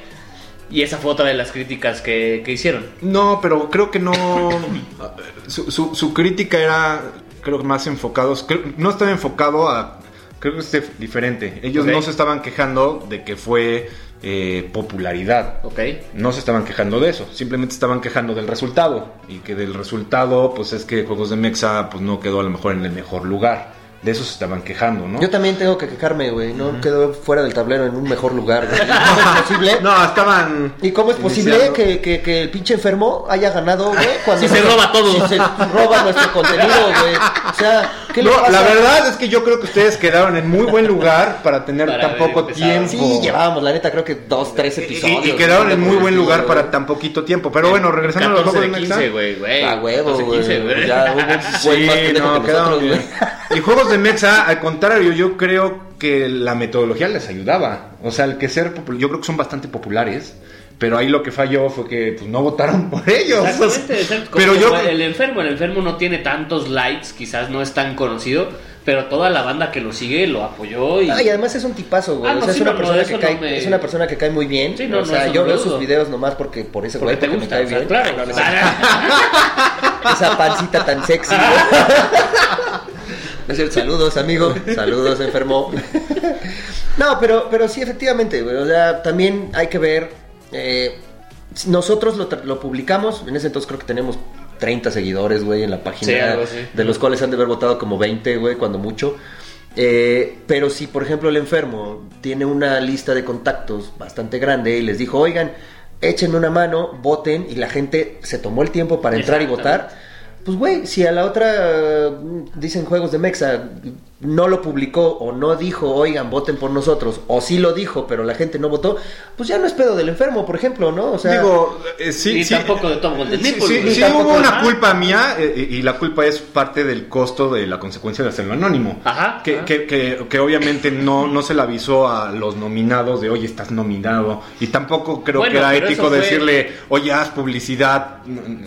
Y esa fue otra de las críticas que, que hicieron. No, pero creo que no. su, su- su crítica era, creo que más enfocados. no estaba enfocado a. Creo que es diferente. Ellos no se estaban quejando de que fue eh, popularidad. ¿Ok? No se estaban quejando de eso, simplemente estaban quejando del resultado y que del resultado pues es que Juegos de Mexa pues no quedó a lo mejor en el mejor lugar, de eso se estaban quejando, ¿no? Yo también tengo que quejarme, güey. No quedó fuera del tablero en un mejor lugar, güey. ¿Cómo es posible? No, estaban. ¿Y cómo es posible que, que, que el pinche enfermo haya ganado, güey? Cuando Si se roba todo. Si se roba nuestro contenido, güey. O sea, ¿qué le No, pasa? la verdad es que yo creo que ustedes quedaron en muy buen lugar para tener Para tan poco tiempo. Sí, llevábamos, la neta, creo que dos, tres episodios. y, y quedaron en muy buen lugar para tan poquito tiempo. Pero bueno, regresando a los 14 juegos de de Mexa. 15, güey, güey. A huevo, 14 de güey. 15, güey. Ya hubo un Sí, no, que quedaron nosotros, bien. Y juegos de Mexa, al contrario, yo creo que la metodología les ayudaba. O sea, el que ser popul- yo creo que son bastante populares. Pero ahí lo que falló fue que pues, no votaron por ellos. Exactamente, exacto. Pero yo. el enfermo, el enfermo no tiene tantos likes, quizás no es tan conocido, pero toda la banda que lo sigue lo apoyó y Ah, y además es un tipazo, güey. Ah, no, o sea, sí, es, una no, persona que no cae, me- es una persona que cae muy bien. Sí, no, o sea, yo veo sus videos nomás porque por ese porque güey, te porque gusta, me o cae sea, bien. claro. No, no, no. Esa pancita tan sexy. No es cierto, saludos, amigo. Saludos, enfermo. No, pero, pero sí, efectivamente, güey. O sea, también hay que ver. Eh, nosotros lo, publicamos. En ese entonces creo que tenemos 30 seguidores, güey, en la página. Sí, algo así. De los cuales han de haber votado como 20, güey, cuando mucho. Eh, pero si, por ejemplo, el enfermo tiene una lista de contactos bastante grande y les dijo, oigan, échenme una mano, voten, y la gente se tomó el tiempo para entrar y votar, pues, güey, si a la otra eh, dicen juegos de Mexa, no lo publicó o no dijo, oigan, voten por nosotros, o sí lo dijo, pero la gente no votó, pues ya no es pedo del enfermo, por ejemplo, ¿no? O sea, Digo, eh, sí, y sí. tampoco de Tom Golden Sí, hubo una culpa mía eh, y la culpa es parte del costo de la consecuencia de hacerlo anónimo. Ajá, Que, ajá. que, que, que obviamente no, no se le avisó a los nominados de, oye, estás nominado. Y tampoco creo Bueno, que era ético fue- decirle, oye, haz publicidad.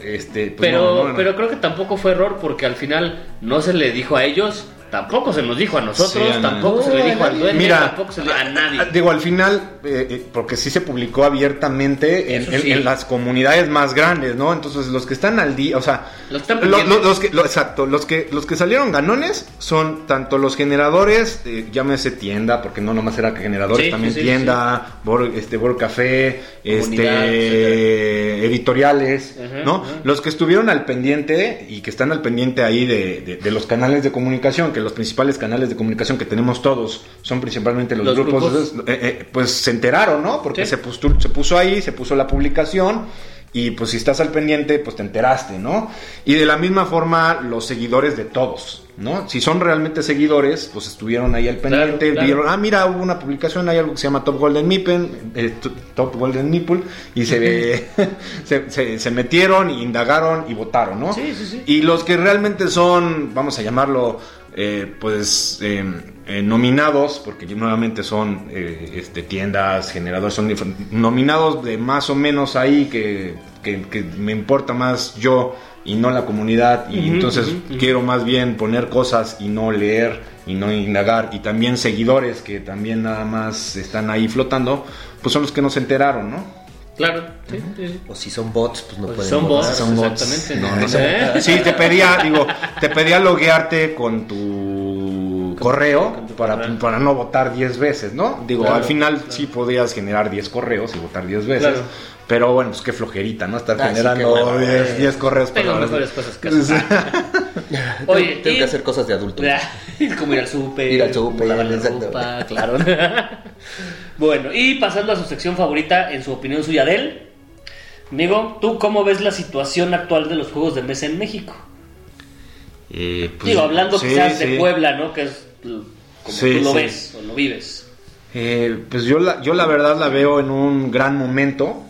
Este, pues pero, no, no, no. pero creo que tampoco fue error porque al final no se le dijo a ellos, tampoco se nos dijo a nosotros, Sí, a nadie. tampoco se dijo a al nadie. dueño, Mira, tampoco se le a nadie. Ah, Digo, al final, eh, eh, porque sí se publicó abiertamente en, Eso en- sí. en las comunidades más grandes, ¿no? Entonces, los que están al día, o sea, Los que están lo- pendientes. lo- los que, lo- exacto, los que, los que salieron ganones son tanto los generadores, eh, llámese tienda, porque no nomás era que generadores, Sí, también sí, sí, tienda, Bor- este, Bor Café, Comunidad, este, editoriales, ¿no? Los que estuvieron al pendiente y que están al pendiente ahí de, de- de los canales de comunicación, que los principales canales de comunicación que tenemos todos son principalmente los, Los grupos, grupos. eh, eh, pues se enteraron, ¿no? Porque Sí. se, puso, se puso ahí, se puso la publicación y pues si estás al pendiente, pues te enteraste, ¿no? Y de la misma forma los seguidores de todos, ¿no? Si son realmente seguidores, pues estuvieron ahí al pendiente, claro. vieron, ah, mira, hubo una publicación, hay algo que se llama Top Golden Nipple, eh, Top Golden Nipple, y se, se, se- se metieron, indagaron y votaron, ¿no? Sí, sí, sí. Y los que realmente son, vamos a llamarlo, eh, pues eh, eh, nominados, porque nuevamente son eh, este, tiendas, generadores, son nominados de más o menos ahí que, que- que me importa más yo y no la comunidad y entonces quiero más bien poner cosas y no leer y no indagar y también seguidores que también nada más están ahí flotando, pues son los que no se enteraron, ¿no? Claro, sí, sí, sí. o si son bots, pues no Pues pueden son votar. bots, son bots. exactamente. No, no ¿Eh? Sí, te pedía, digo, te pedía loguearte con tu correo con tu para, correo. para no votar 10 veces, ¿no? Digo, Claro, al final claro. sí podías generar 10 correos y votar 10 veces. Claro. Pero bueno, pues qué flojerita, ¿no? Estar Ah, sí, generando hueva, 10, güey. 10 correos Tengo para- mejores cosas que Tengo- Oye, tengo y- que hacer cosas de adulto. Como ir al súper, Ir al súper, lavar la exacto. ropa, claro. bueno, y pasando a su sección favorita, en su opinión suya de él. Amigo, ¿tú cómo ves la situación actual de los juegos de mesa en México? Eh, pues, Digo, hablando sí, quizás de. Puebla, ¿no? Que es como Sí, tú lo sí. ves o lo vives. Eh, pues yo la, yo la verdad la veo en un gran momento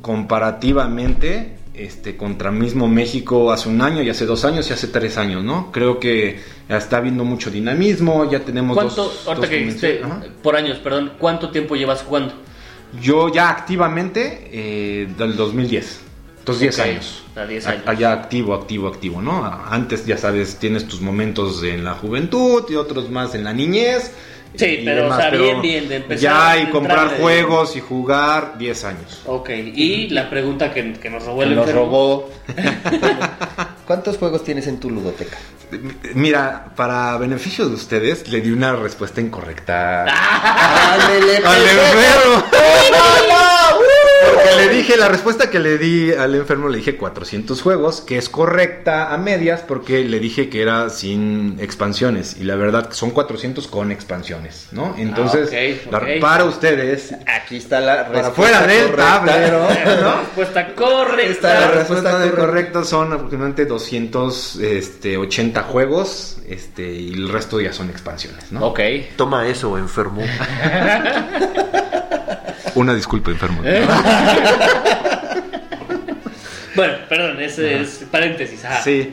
comparativamente este, contra mismo México hace un año y hace dos años y hace tres años, ¿no? Creo que está habiendo mucho dinamismo, ya tenemos ¿Cuánto, dos... ahorita dos que dijiste, convenciones. Ajá. por años, perdón, ¿cuánto tiempo llevas jugando? Yo ya activamente eh, del 2010. Entonces 10 Ok, años. a 10 A- años. Allá activo, activo, activo, ¿no? Antes ya sabes, tienes tus momentos en la juventud y otros más en la niñez. Sí, y pero, o sea, bien, bien, de empezar Ya, y comprar juegos y jugar 10 años. Ok, y la pregunta que, que nos robó el nos robó. ¿Cuántos juegos tienes en tu ludoteca? Mira, para beneficio de ustedes, le di una respuesta incorrecta. Ah. ¡Ándele, ¡Al le dije, la respuesta que le di al enfermo, le dije 400 juegos, que es correcta a medias porque le dije que era sin expansiones. Y la verdad, son 400 con expansiones, ¿no? Entonces, Ah, la- para ustedes, Aquí está la para respuesta fuera del correcta. tablero, ¿no? Respuesta correcta. Está La respuesta de correcta. correcto son aproximadamente 280 juegos este, y el resto ya son expansiones, ¿no? Ok. Toma eso, enfermo. Una disculpa, enfermo. Bueno, perdón, ese es paréntesis. ajá. Sí,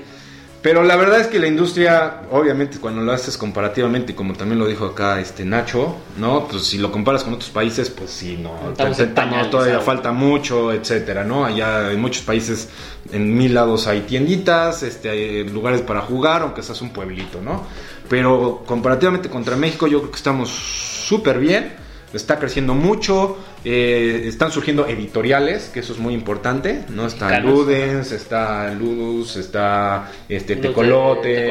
pero la verdad es que la industria, obviamente, cuando lo haces comparativamente, como también lo dijo acá este Nacho, ¿no? Pues si lo comparas con otros países, pues sí, no, Estamos todavía falta mucho, etcétera, ¿no? Allá en muchos países, en mil lados hay tienditas, este, hay lugares para jugar, aunque seas un pueblito, ¿no? Pero comparativamente contra México, yo creo que estamos súper bien. Está creciendo mucho, eh, están surgiendo editoriales, que eso es muy importante, ¿no? Está. Ludens, está Ludus, está este de Tecolote,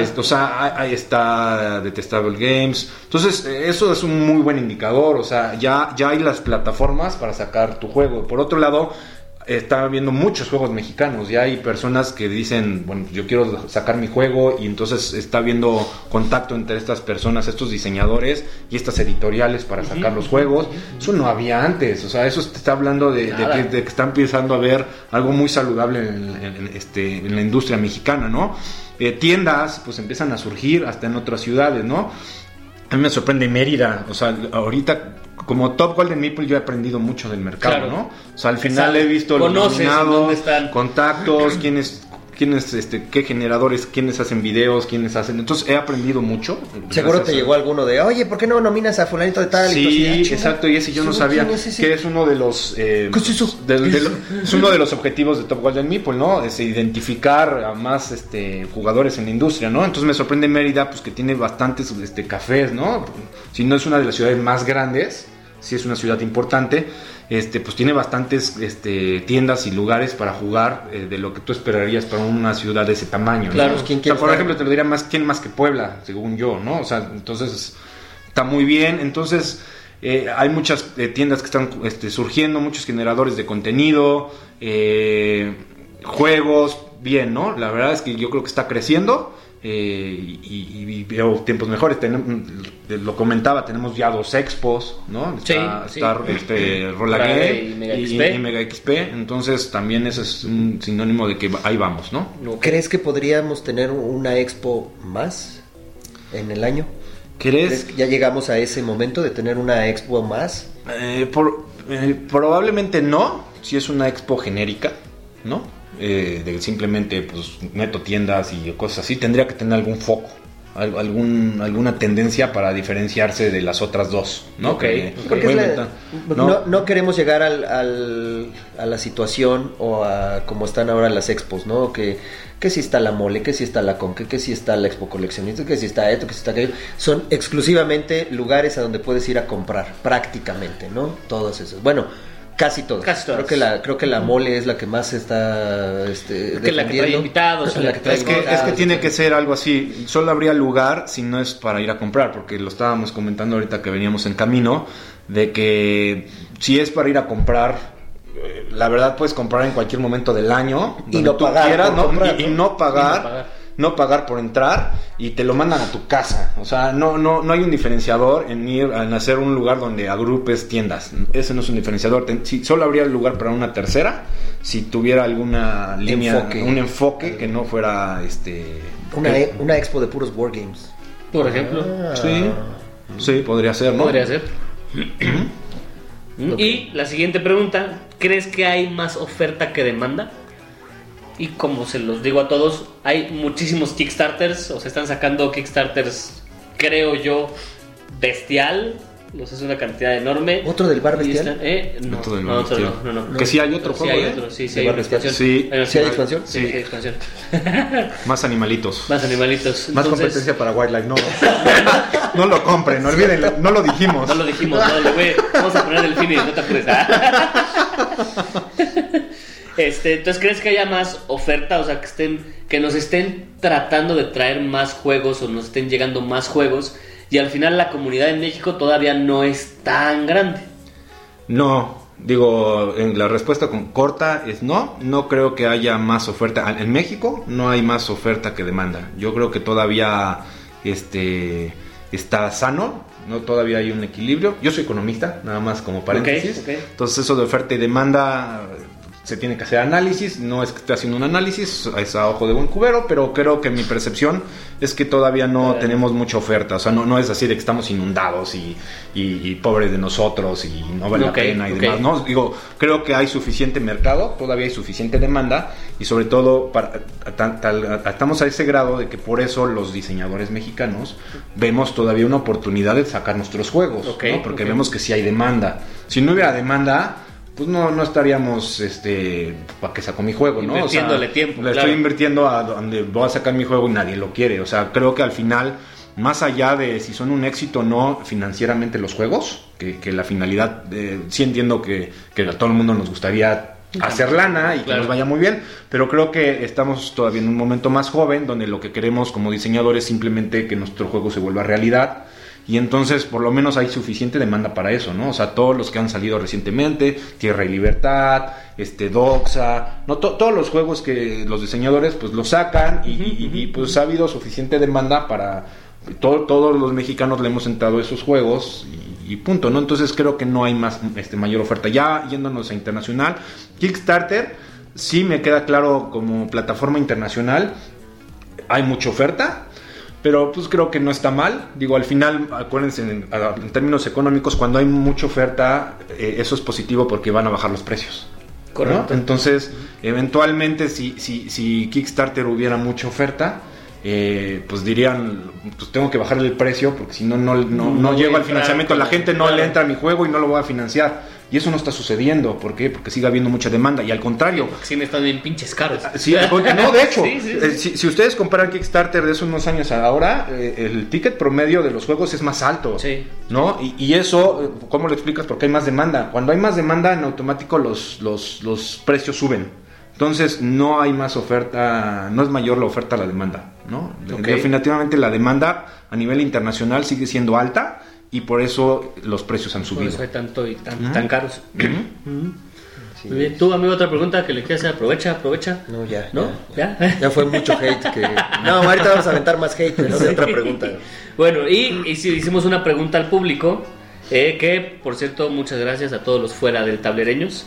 este, o sea, ahí- ahí está Detestable Games. Entonces, eh, eso es un muy buen indicador, o sea, ya, ya hay las plataformas para sacar tu juego. Por otro lado, está viendo muchos juegos mexicanos, ya hay personas que dicen, bueno, yo quiero sacar mi juego y entonces está viendo contacto entre estas personas, estos diseñadores y estas editoriales para sacar los juegos. Eso no había antes, o sea, eso te está hablando de, que, de que está empezando a ver algo muy saludable en, en- en este, en la industria mexicana, ¿no? Eh, tiendas pues empiezan a surgir hasta en otras ciudades, ¿no? A mí me sorprende Mérida, o sea, ahorita como Top Golden Maple yo he aprendido mucho del mercado, Claro. ¿no? O sea, al final he visto los nominados, contactos, quiénes quiénes este qué generadores, quiénes hacen videos, quiénes hacen. Entonces he aprendido mucho. Seguro te a- llegó alguno de, oye, ¿por qué no nominas a fulanito de tal? Y tú así, Sí, "Ah, chinga". exacto, y ese yo no Sí, sabía ¿quién es ese? que es uno de los eh, ¿Qué es eso? de- de lo- es uno de los objetivos de Top Golden Meeple, ¿no? Es identificar a más este jugadores en la industria, ¿no? Entonces me sorprende Mérida pues que tiene bastantes este cafés, ¿no? Si no es una de las ciudades más grandes, si es una ciudad importante, este pues tiene bastantes este tiendas y lugares para jugar eh, de lo que tú esperarías para una ciudad de ese tamaño, ¿no? Claro, pues, ¿quién O sea, por ejemplo, te lo diría más quién más que Puebla, según yo, ¿no? O sea, entonces está muy bien. Entonces, eh, hay muchas eh, tiendas que están este, surgiendo, muchos generadores de contenido, eh, juegos, bien, ¿no? La verdad es que yo creo que está creciendo. Eh, y, y veo tiempos mejores. Tenem- lo comentaba, tenemos ya dos expos, ¿no? Está, Sí, sí. este, Rola Rola Gay Gay y Mega y, XP. y Mega XP. Entonces, también ese es un sinónimo de que ahí vamos, ¿no? ¿Crees que podríamos tener una expo más en el año? ¿Crees? ¿Crees que ya llegamos a ese momento de tener una expo más? Eh, por- eh, probablemente no, si es una expo genérica, ¿no? Eh, de simplemente pues meto tiendas y cosas así, tendría que tener algún foco, al- algún, alguna tendencia para diferenciarse de las otras dos, ¿no? Ok, Que- ok. Porque es la- obviamente, no, ¿no? no queremos llegar al, al- a la situación o a como están ahora las expos, ¿no? Que, que si está la mole, que si está la conque, que si está la expo coleccionista, que si está esto, que si está aquello. Son exclusivamente lugares a donde puedes ir a comprar, prácticamente, ¿no? Todos esos. Bueno, casi todos. Casi todas. Creo que la, creo que la mole es la que más está este, que la que trae defendiendo. invitados, La que trae Es que, es que tiene que ser algo así. Solo habría lugar si no es para ir a comprar, porque lo estábamos comentando ahorita que veníamos en camino, de que si es para ir a comprar, eh, la verdad puedes comprar en cualquier momento del año Y donde no tú pagar quieras, por ¿no? comprar, y, y ¿no? no pagar. Y no pagar. No pagar por entrar y te lo mandan a tu casa. O sea, no, no, no hay un diferenciador en ir en hacer un lugar donde agrupes tiendas. Ese no es un diferenciador. Si- solo habría lugar para una tercera si tuviera alguna línea, Enfoque. un enfoque que no fuera este. Una, que- e- una expo de puros wargames. Por ejemplo, Ah. Sí, sí, podría ser, ¿no? podría ser. Y la siguiente pregunta, ¿crees que hay más oferta que demanda? Y como se los digo a todos, hay muchísimos Kickstarters, o se están sacando Kickstarters, creo yo, bestial. Los es una cantidad enorme. ¿Otro del bar bestial? están- eh, no, Otro del no, bar otro bestial. no, no, no. Que sí hay otro Sí juego, hay ¿eh? otro, sí, sí ¿De hay expansión. Sí. Hay ¿Sí expansión? Sí, Sí. sí hay expansión. Más animalitos. Más animalitos. Más Entonces, competencia para Wildlife, no. no lo compren, no olviden, no lo dijimos. No lo dijimos, no, le voy- vamos a poner el fin y no te apures. ah. Este, entonces, ¿crees que haya más oferta? O sea, que estén, que nos estén tratando de traer más juegos o nos estén llegando más juegos y al final la comunidad en México todavía no es tan grande. No, Digo, en la respuesta con- corta es no, no creo que haya más oferta. En México no hay más oferta que demanda. Yo creo que todavía este, está sano, no todavía hay un equilibrio. Yo soy economista, nada más como paréntesis. Entonces eso de oferta y demanda se tiene que hacer análisis, no es que esté haciendo un análisis, es a ojo de buen cubero, pero creo que mi percepción es que todavía no tenemos mucha oferta, o sea, no, no es así de que estamos inundados y, y- y pobres de nosotros y no vale Ok, la pena y ok. demás, ¿no? Digo, creo que hay suficiente mercado, todavía hay suficiente demanda y sobre todo para, a- tal- tal- a- estamos a ese grado de que por eso los diseñadores mexicanos vemos todavía una oportunidad de sacar nuestros juegos. Porque vemos que sí hay demanda. Si no hubiera demanda, pues no, no estaríamos, este, para que saco mi juego, ¿no? Invirtiéndole tiempo, Le claro. estoy invirtiendo a donde voy a sacar mi juego y nadie lo quiere. O sea, creo que al final, más allá de si son un éxito o no financieramente los juegos, que, que la finalidad, eh, sí entiendo que, que a todo el mundo nos gustaría hacer lana y que Claro. nos vaya muy bien, pero creo que estamos todavía en un momento más joven donde lo que queremos como diseñadores es simplemente que nuestro juego se vuelva realidad. Y entonces, por lo menos hay suficiente demanda para eso, ¿no? O sea, todos los que han salido recientemente, Tierra y Libertad, este Doxa, no To- todos los juegos que los diseñadores pues los sacan y, y- y, pues ha habido suficiente demanda para todo- todos los mexicanos le hemos entrado a esos juegos y, y punto, ¿no? Entonces creo que no hay más este mayor oferta. Ya yéndonos a internacional, Kickstarter sí me queda claro como plataforma internacional hay mucha oferta, pero pues creo que no está mal. Digo, al final, acuérdense, en, términos económicos, cuando hay mucha oferta, eh, eso es positivo porque van a bajar los precios. ¿no? Correcto. Entonces, eventualmente, si, si, si Kickstarter hubiera mucha oferta, eh, pues dirían, pues tengo que bajar el precio porque si no, no, no, No llego al financiamiento, la gente no claro. le entra a mi juego y no lo voy a financiar. Y eso no está sucediendo. ¿Por qué? Porque sigue habiendo mucha demanda. Y al contrario, Sí, me están bien pinches caros. Sí, no, de hecho, Sí, sí, sí. eh, si, si ustedes comparan Kickstarter de hace unos años a ahora, eh, el ticket promedio de los juegos es más alto. Sí. ¿No? Y, y eso, eh, ¿cómo lo explicas? Porque hay más demanda. Cuando hay más demanda, en automático los, los, los precios suben. Entonces, no hay más oferta, no es mayor la oferta a la demanda, ¿no? Definitivamente la demanda a nivel internacional sigue siendo alta y por eso los precios han Por subido. eso hay tanto y tan, caros. Sí. Muy bien. Tú, amigo, otra pregunta que le quieras hacer, aprovecha, aprovecha. No, ya. ¿No? Ya, ¿Ya? Ya fue mucho hate que... No, ahorita vamos a aventar más hate, ¿no? Otra pregunta. Bueno, y, y si hicimos una pregunta al público, eh, que por cierto, muchas gracias a todos los fuera del tablereños.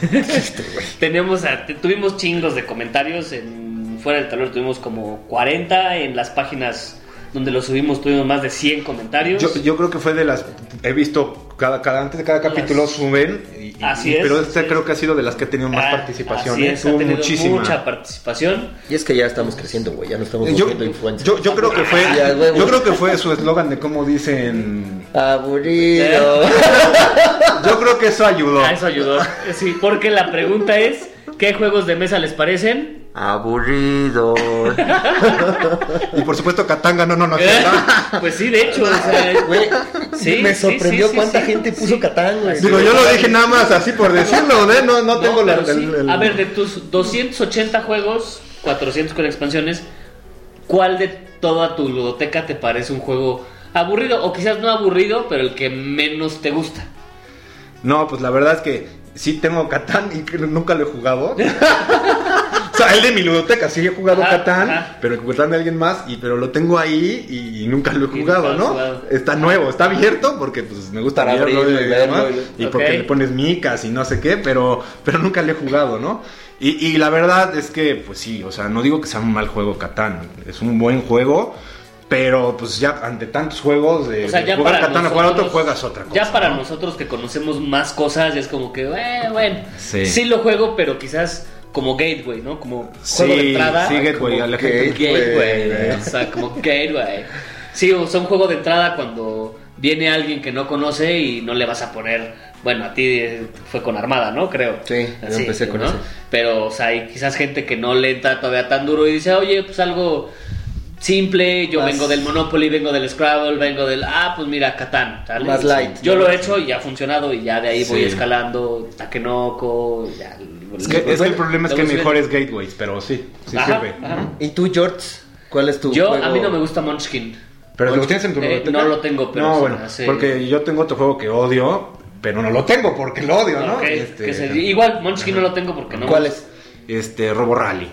Tenemos a- tuvimos chingos de comentarios en fuera del tablero, tuvimos como 40 en las páginas donde lo subimos tuvimos más de 100 comentarios. Yo, yo creo que fue de las. He visto cada, cada antes de cada capítulo Las- suben. y- Así y- es, Pero esta creo es. que ha sido de las que ha tenido más Ah, participación. así ¿eh? es, Tuvo muchísima. mucha participación. Y es que ya estamos creciendo, güey. Ya no estamos Yo, influencers. yo, yo creo que fue Ya, yo creo que fue su eslogan de cómo dicen Aburrido. yo creo que eso ayudó Ah, eso ayudó. Sí, porque la pregunta es, ¿qué juegos de mesa les parecen? Aburrido. y por supuesto Katanga no no no pues sí, de hecho, o sea, Güey, Sí, me sorprendió sí, sí, cuánta sí. gente puso güey. digo yo lo dije nada más así por decirlo ¿eh? no no tengo No, la pero sí. el- el- A ver, de tus 280 juegos, 400 con expansiones, ¿cuál de toda tu ludoteca te parece un juego aburrido? O quizás no aburrido, pero el que menos te gusta. No, pues la verdad es que sí tengo Catán y que nunca lo he jugado. o sea, el de mi ludoteca, sí he jugado Ajá, Catán, ajá. pero el Catán de alguien más, y, pero lo tengo ahí y, y nunca lo he jugado, ¿no? jugado. Está nuevo, está abierto porque pues me gusta Para verlo abrirlo y, y demás, porque le pones micas y no sé qué, pero, pero nunca le he jugado, ¿no? Y, y la verdad es que, pues sí, o sea, no digo que sea un mal juego Catán, es un buen juego. Pero pues ya ante tantos juegos de, O sea, de ya jugar para Catán a jugar otro, juegas otra cosa. Ya para ¿no? nosotros que conocemos más cosas, ya es como que, eh, bueno, Sí. sí. lo juego, pero quizás como gateway, ¿no? Como Sí, juego de entrada. sí, gateway, a la gente Gateway, Gateway. o sea, como gateway. Sí, o sea, un juego de entrada cuando viene alguien que no conoce y no le vas a poner, bueno, a ti eh, fue con Armada, ¿no? Creo. Sí, yo empecé con ese. Pero, o sea, hay quizás gente que no le entra todavía tan duro y dice, oye, pues algo simple, yo Más- vengo del Monopoly, vengo del Scrabble, vengo del, ah, pues mira, Catán, ¿sale? Más light. Yo lo he hecho y ha funcionado y ya de ahí voy Sí. escalando, Takenoko, ya. Es que, es que el problema es que estamos mejores gateways, pero sí, sí Ajá, sirve. ajá. ¿Y tú, George? ¿Cuál es tu Yo, juego? a mí no me gusta Munchkin. Pero lo tienes en tu Eh, biblioteca? no lo tengo, pero No, bueno, porque yo tengo otro juego que odio, pero no lo tengo porque lo odio, ¿no? Este, que se- igual, Munchkin no lo tengo porque no. ¿Cuál es? este, Robo Rally.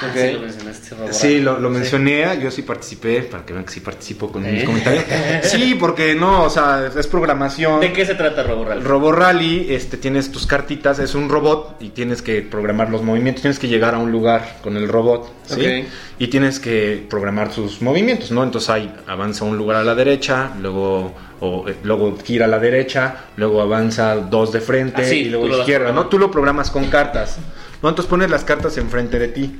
Sí, lo mencionaste, Robo Sí, Rally. lo, lo Sí. mencioné, yo sí participé, para que vean que sí participo con mis ¿Eh? comentarios. Sí, porque no, o sea, es programación. ¿De qué se trata Robo Rally? Robo Rally, este, tienes tus cartitas, es un robot y tienes que programar los movimientos, tienes que llegar a un lugar con el robot, ¿sí? Y tienes que programar sus movimientos, ¿no? Entonces ahí avanza un lugar a la derecha, luego, o, eh, luego gira a la derecha, luego avanza dos de frente Ah, sí, y luego izquierda, ¿no? Tú lo programas con cartas, ¿no? Entonces pones las cartas enfrente de ti.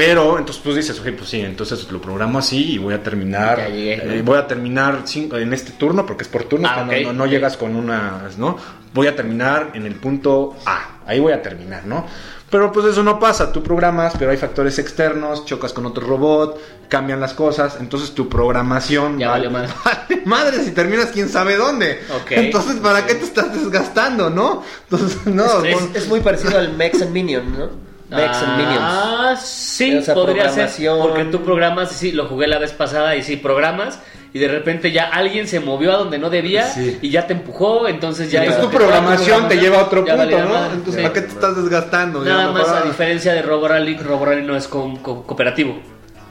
Pero entonces tú dices, oye, pues sí, entonces lo programo así y voy a terminar. Ya llegué, ¿no? eh, voy a terminar cinco- en este turno, porque es por turno, Ah, cuando ok, no, no ok. llegas con una, ¿no? Voy a terminar en el punto A, ahí voy a terminar, ¿no? Pero pues eso no pasa, tú programas, pero hay factores externos, chocas con otro robot, cambian las cosas, entonces tu programación Ya vale, madre. madre si terminas quién sabe dónde. Ok. Entonces, ¿para qué te estás desgastando, no? Entonces, no, Es- pues- Es muy parecido al Mex and Minion, ¿no? Mex and Minions. Ah, sí, O sea, podría ser. Porque tú programas, y sí, lo jugué la vez pasada y sí, programas. Y de repente ya alguien se movió a donde no debía Sí. y ya te empujó. Entonces ya. Entonces tu programación te lleva a otro punto, ¿no? Entonces, Sí. ¿para qué te estás desgastando? Nada más a diferencia de Robo Rally, Robo Rally no es con- con- cooperativo.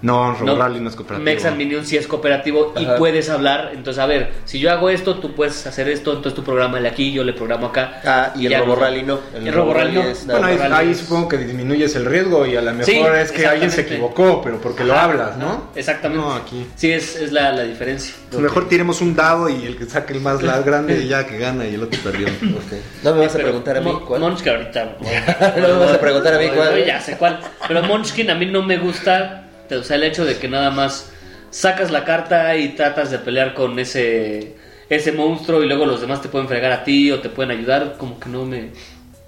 No, Robo No, Rally no es cooperativo. Mex and Minions sí es cooperativo y puedes hablar. Entonces, a ver, si yo hago esto, tú puedes hacer esto. Entonces tú programa aquí, yo le programo acá. Ah, y el Robo Rally no. El, Robo Rally no. es Bueno, ahí, Robo Rally ahí es- supongo que disminuyes el riesgo y a lo mejor Sí, es que alguien se equivocó, pero porque lo hablas, ¿no? Exactamente. No, aquí. Sí, es, es la, la diferencia. Pues mejor tiremos un dado y el que saque el más la- grande y ya que gana y el otro perdió. Ok. No me vas a preguntar a mí cuál. Munchkin ahorita. No me vas a preguntar a mí cuál. Ya sé cuál. Pero Munchkin a mí no me gusta. O sea, el hecho de que nada más sacas la carta y tratas de pelear con ese ese monstruo y luego los demás te pueden fregar a ti o te pueden ayudar, como que no me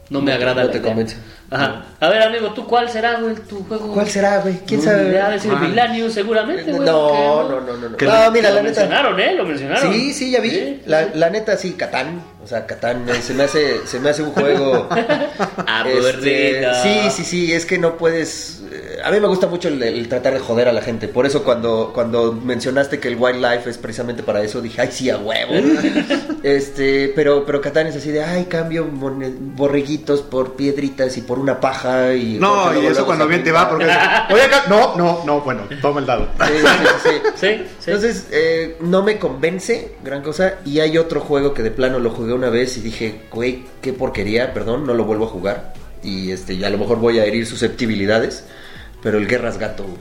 no me No agrada no la te idea. convence. Ajá. A ver, amigo, ¿tú cuál será, güey, tu juego? ¿Cuál será, güey? ¿Quién No, sabe? Debe ser Ah. Millennium, seguramente, güey. No, no, no, no. no. Lo- mira, lo la neta. mencionaron, ¿eh? Lo mencionaron. Sí, sí, ya vi. Sí, La, neta, sí, Catán. O sea, Catán eh, se me hace, se me hace un juego. este, Aburrido. sí, sí, sí. Es que no puedes. eh, A mí me gusta mucho el, el tratar de joder a la gente. Por eso cuando, cuando mencionaste que el wildlife es precisamente para eso, dije, ay, sí, a huevo. este, pero, pero Catán es así de, ay, cambio borreguitos por piedritas y por una paja y. No, y eso cuando bien te va, porque oye acá, no, no, no, bueno, toma el dado. Sí, sí, sí, sí. Sí, sí. Entonces, eh, no me convence, gran cosa. Y hay otro juego que de plano lo jugué una vez y dije, güey, qué porquería, perdón, no lo vuelvo a jugar. Y este, y a lo mejor voy a herir susceptibilidades. Pero el Guerras Gato, güey.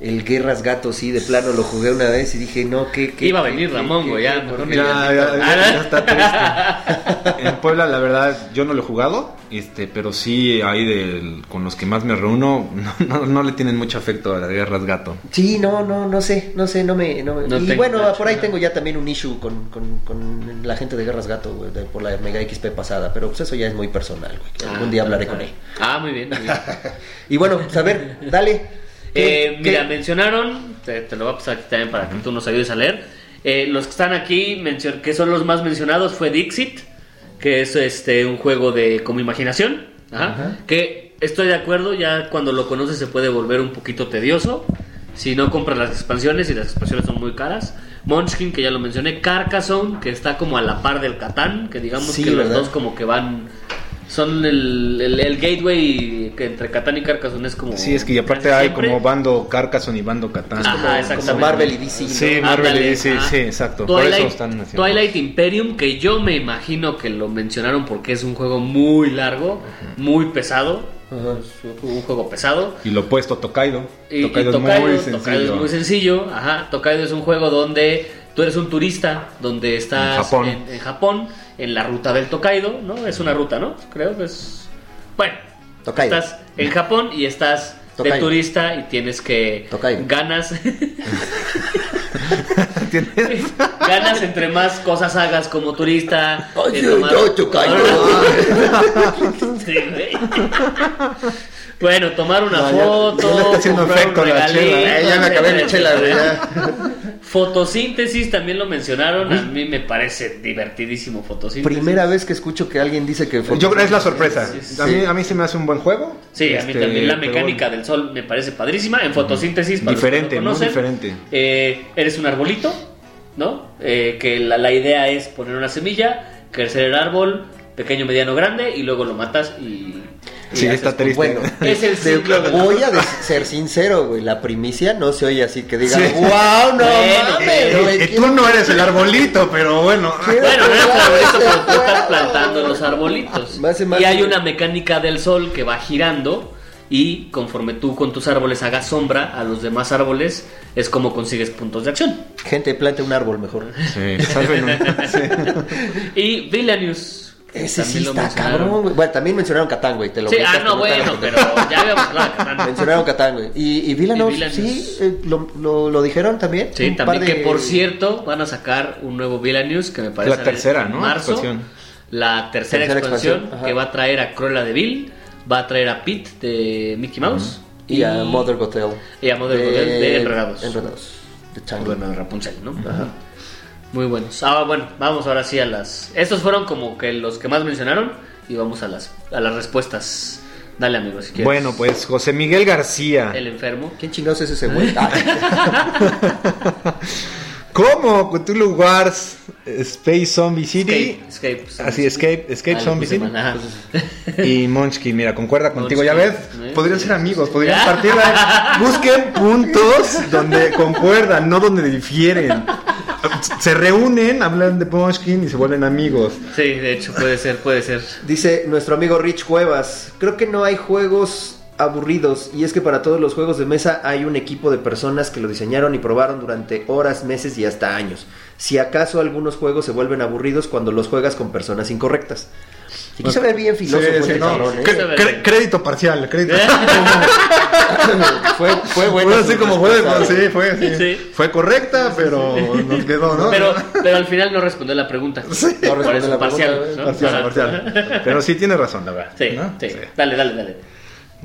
El Guerras Gato, sí, de plano lo jugué una vez y dije, no, que. Iba a venir Ramón, güey, ya, mejor ni- Ya, ya, ya, ya está triste. En Puebla, la verdad, yo no lo he jugado, este, pero sí ahí del, con los que más me reúno, no, no, no le tienen mucho afecto a las guerras gato. Sí, no, no, no sé, no sé, no me... No me- No y bueno, por ahí ¿no? tengo ya también un issue con, con, con la gente de Guerras Gato, güey, de- por la Mega XP pasada, pero pues eso ya es muy personal, güey. que Algún Ah, día hablaré ah, con él. Ah, muy bien. Muy bien. Y bueno, pues a ver, dale. ¿Qué- Eh, mira, mencionaron, te, te lo voy a pasar aquí también para que tú nos ayudes a leer. Eh, los que están aquí, que son los más mencionados, fue Dixit, que es este un juego de como imaginación. Ajá, Ajá. Que estoy de acuerdo, ya cuando lo conoces se puede volver un poquito tedioso. Si no compras las expansiones y las expansiones son muy caras. Munchkin, que ya lo mencioné. Carcassonne, que está como a la par del Catán, que digamos Sí, que los dos como que van... Son el, el, el gateway que entre Catán y Carcassonne es como... Sí, es que y aparte hay siempre. como bando Carcassonne y bando Catán. Ajá, como, como Marvel y DC. ¿no? Sí, Marvel Ándale, y DC, ajá. sí, exacto. Por Twilight, eso están haciendo. Twilight Imperium, que yo me imagino que lo mencionaron porque es un juego muy largo, muy pesado. Ajá. Es un juego pesado. Y lo opuesto Tokaido. Y, y Tokaido, Tokaido, es muy Tokaido sencillo. es muy sencillo. Ajá, Tokaido es un juego donde tú eres un turista, donde estás En Japón. en, en Japón, en la ruta del Tokaido, ¿no? Es una ruta, ¿no? Creo que es... Bueno, Tokaido. estás en Japón y estás de Tokaido. turista y tienes que... Tokaido. Ganas... ¿Entiendes? Ganas entre más cosas hagas como turista. Ay, eh, yo- yo, Tokaido. Sí, güey. Bueno, tomar una No, ya- foto. ya le está haciendo comprar un efecto la regalito, chela, Eh, ya me acabé mi etcétera, chela, güey. ya. Fotosíntesis también lo mencionaron. A mí me parece divertidísimo fotosíntesis. Primera vez que escucho que alguien dice que Yo creo que es la sorpresa. Sí, sí, A mí, a mí se me hace un buen juego. Sí, a mí Este, también la mecánica del sol me parece padrísima. En fotosíntesis, para los que Diferente, no conocen, diferente. eh, eres un arbolito, ¿no? Eh, que la, la idea es poner una semilla, crecer el árbol, pequeño, mediano, grande, y luego lo matas y... Sí, haces- está triste. Bueno, Es el ciclo de voy a ser sincero, güey. La primicia no se oye así que diga, Sí. wow, no Bueno, mames, pero- güey. Eh, tú no eres el arbolito, pero bueno. Bueno, no es Claro, arbolito, pero tú estás plantando los arbolitos. Más- Y hay una mecánica del sol que va girando y conforme tú con tus árboles hagas sombra a los demás árboles, es como consigues puntos de acción. Gente, plante un árbol mejor. Sí, salven un- sí. Y Villainous. Ese sí también está cabrón, güey. Bueno, también mencionaron Catán, güey. Te lo Sí, ah, no, bueno, pero ya habíamos hablado de Catán. Mencionaron Catán, güey. ¿Y, y Villanos, Y Villanos. sí? eh, lo, lo, lo dijeron también? Sí, Un también par de- que por cierto van a sacar un nuevo Villainous que me parece La tercera, en ¿no? marzo. Expansión. La tercera, Tercera expansión, expansión, ajá. que va a traer a Cruella de Vil, va a traer a Pete de Mickey Mouse Y a Mother Gothel. y a Mother Gothel de Enredados. Enredados. De Tangled. Bueno, de Rapunzel, ¿no? Muy buenos. Ah, bueno, vamos ahora sí a las. Estos fueron como que los que más mencionaron y vamos a las a las respuestas. Dale, amigo, si quieres. Bueno, pues José Miguel García. el enfermo. ¿Quién chingados es ese güey? ¿Cómo? Cthulhu Wars, Space Zombie City. Escape, escape. Así, Escape, Escape Ah, Zombie puse City. Y Munchkin, mira, concuerda contigo. Ya ves, podrían ser amigos, podrían partir. la- Busquen puntos donde concuerdan, no donde difieren. Se reúnen, hablan de Munchkin y se vuelven amigos. Sí, de hecho, puede ser, puede ser. Dice nuestro amigo Rich Cuevas, creo que no hay juegos aburridos y es que para todos los juegos de mesa hay un equipo de personas que lo diseñaron y probaron durante horas, meses y hasta años. Si acaso algunos juegos se vuelven aburridos cuando los juegas con personas incorrectas. Se quiso ver bien filósofo Sí, sí, este no. cabrón, ¿eh? Crédito parcial, crédito. fue, fue bueno. Fue así como fue, pues, sí, fue, sí. Sí. Fue correcta, pero nos quedó, ¿no? Pero, pero al final no respondió la pregunta. Sí. No eso, la parcial. pregunta, ¿no? Parcial, Ajá. parcial. Pero sí tiene razón, la verdad. Sí, ¿no? sí, Dale, dale, dale.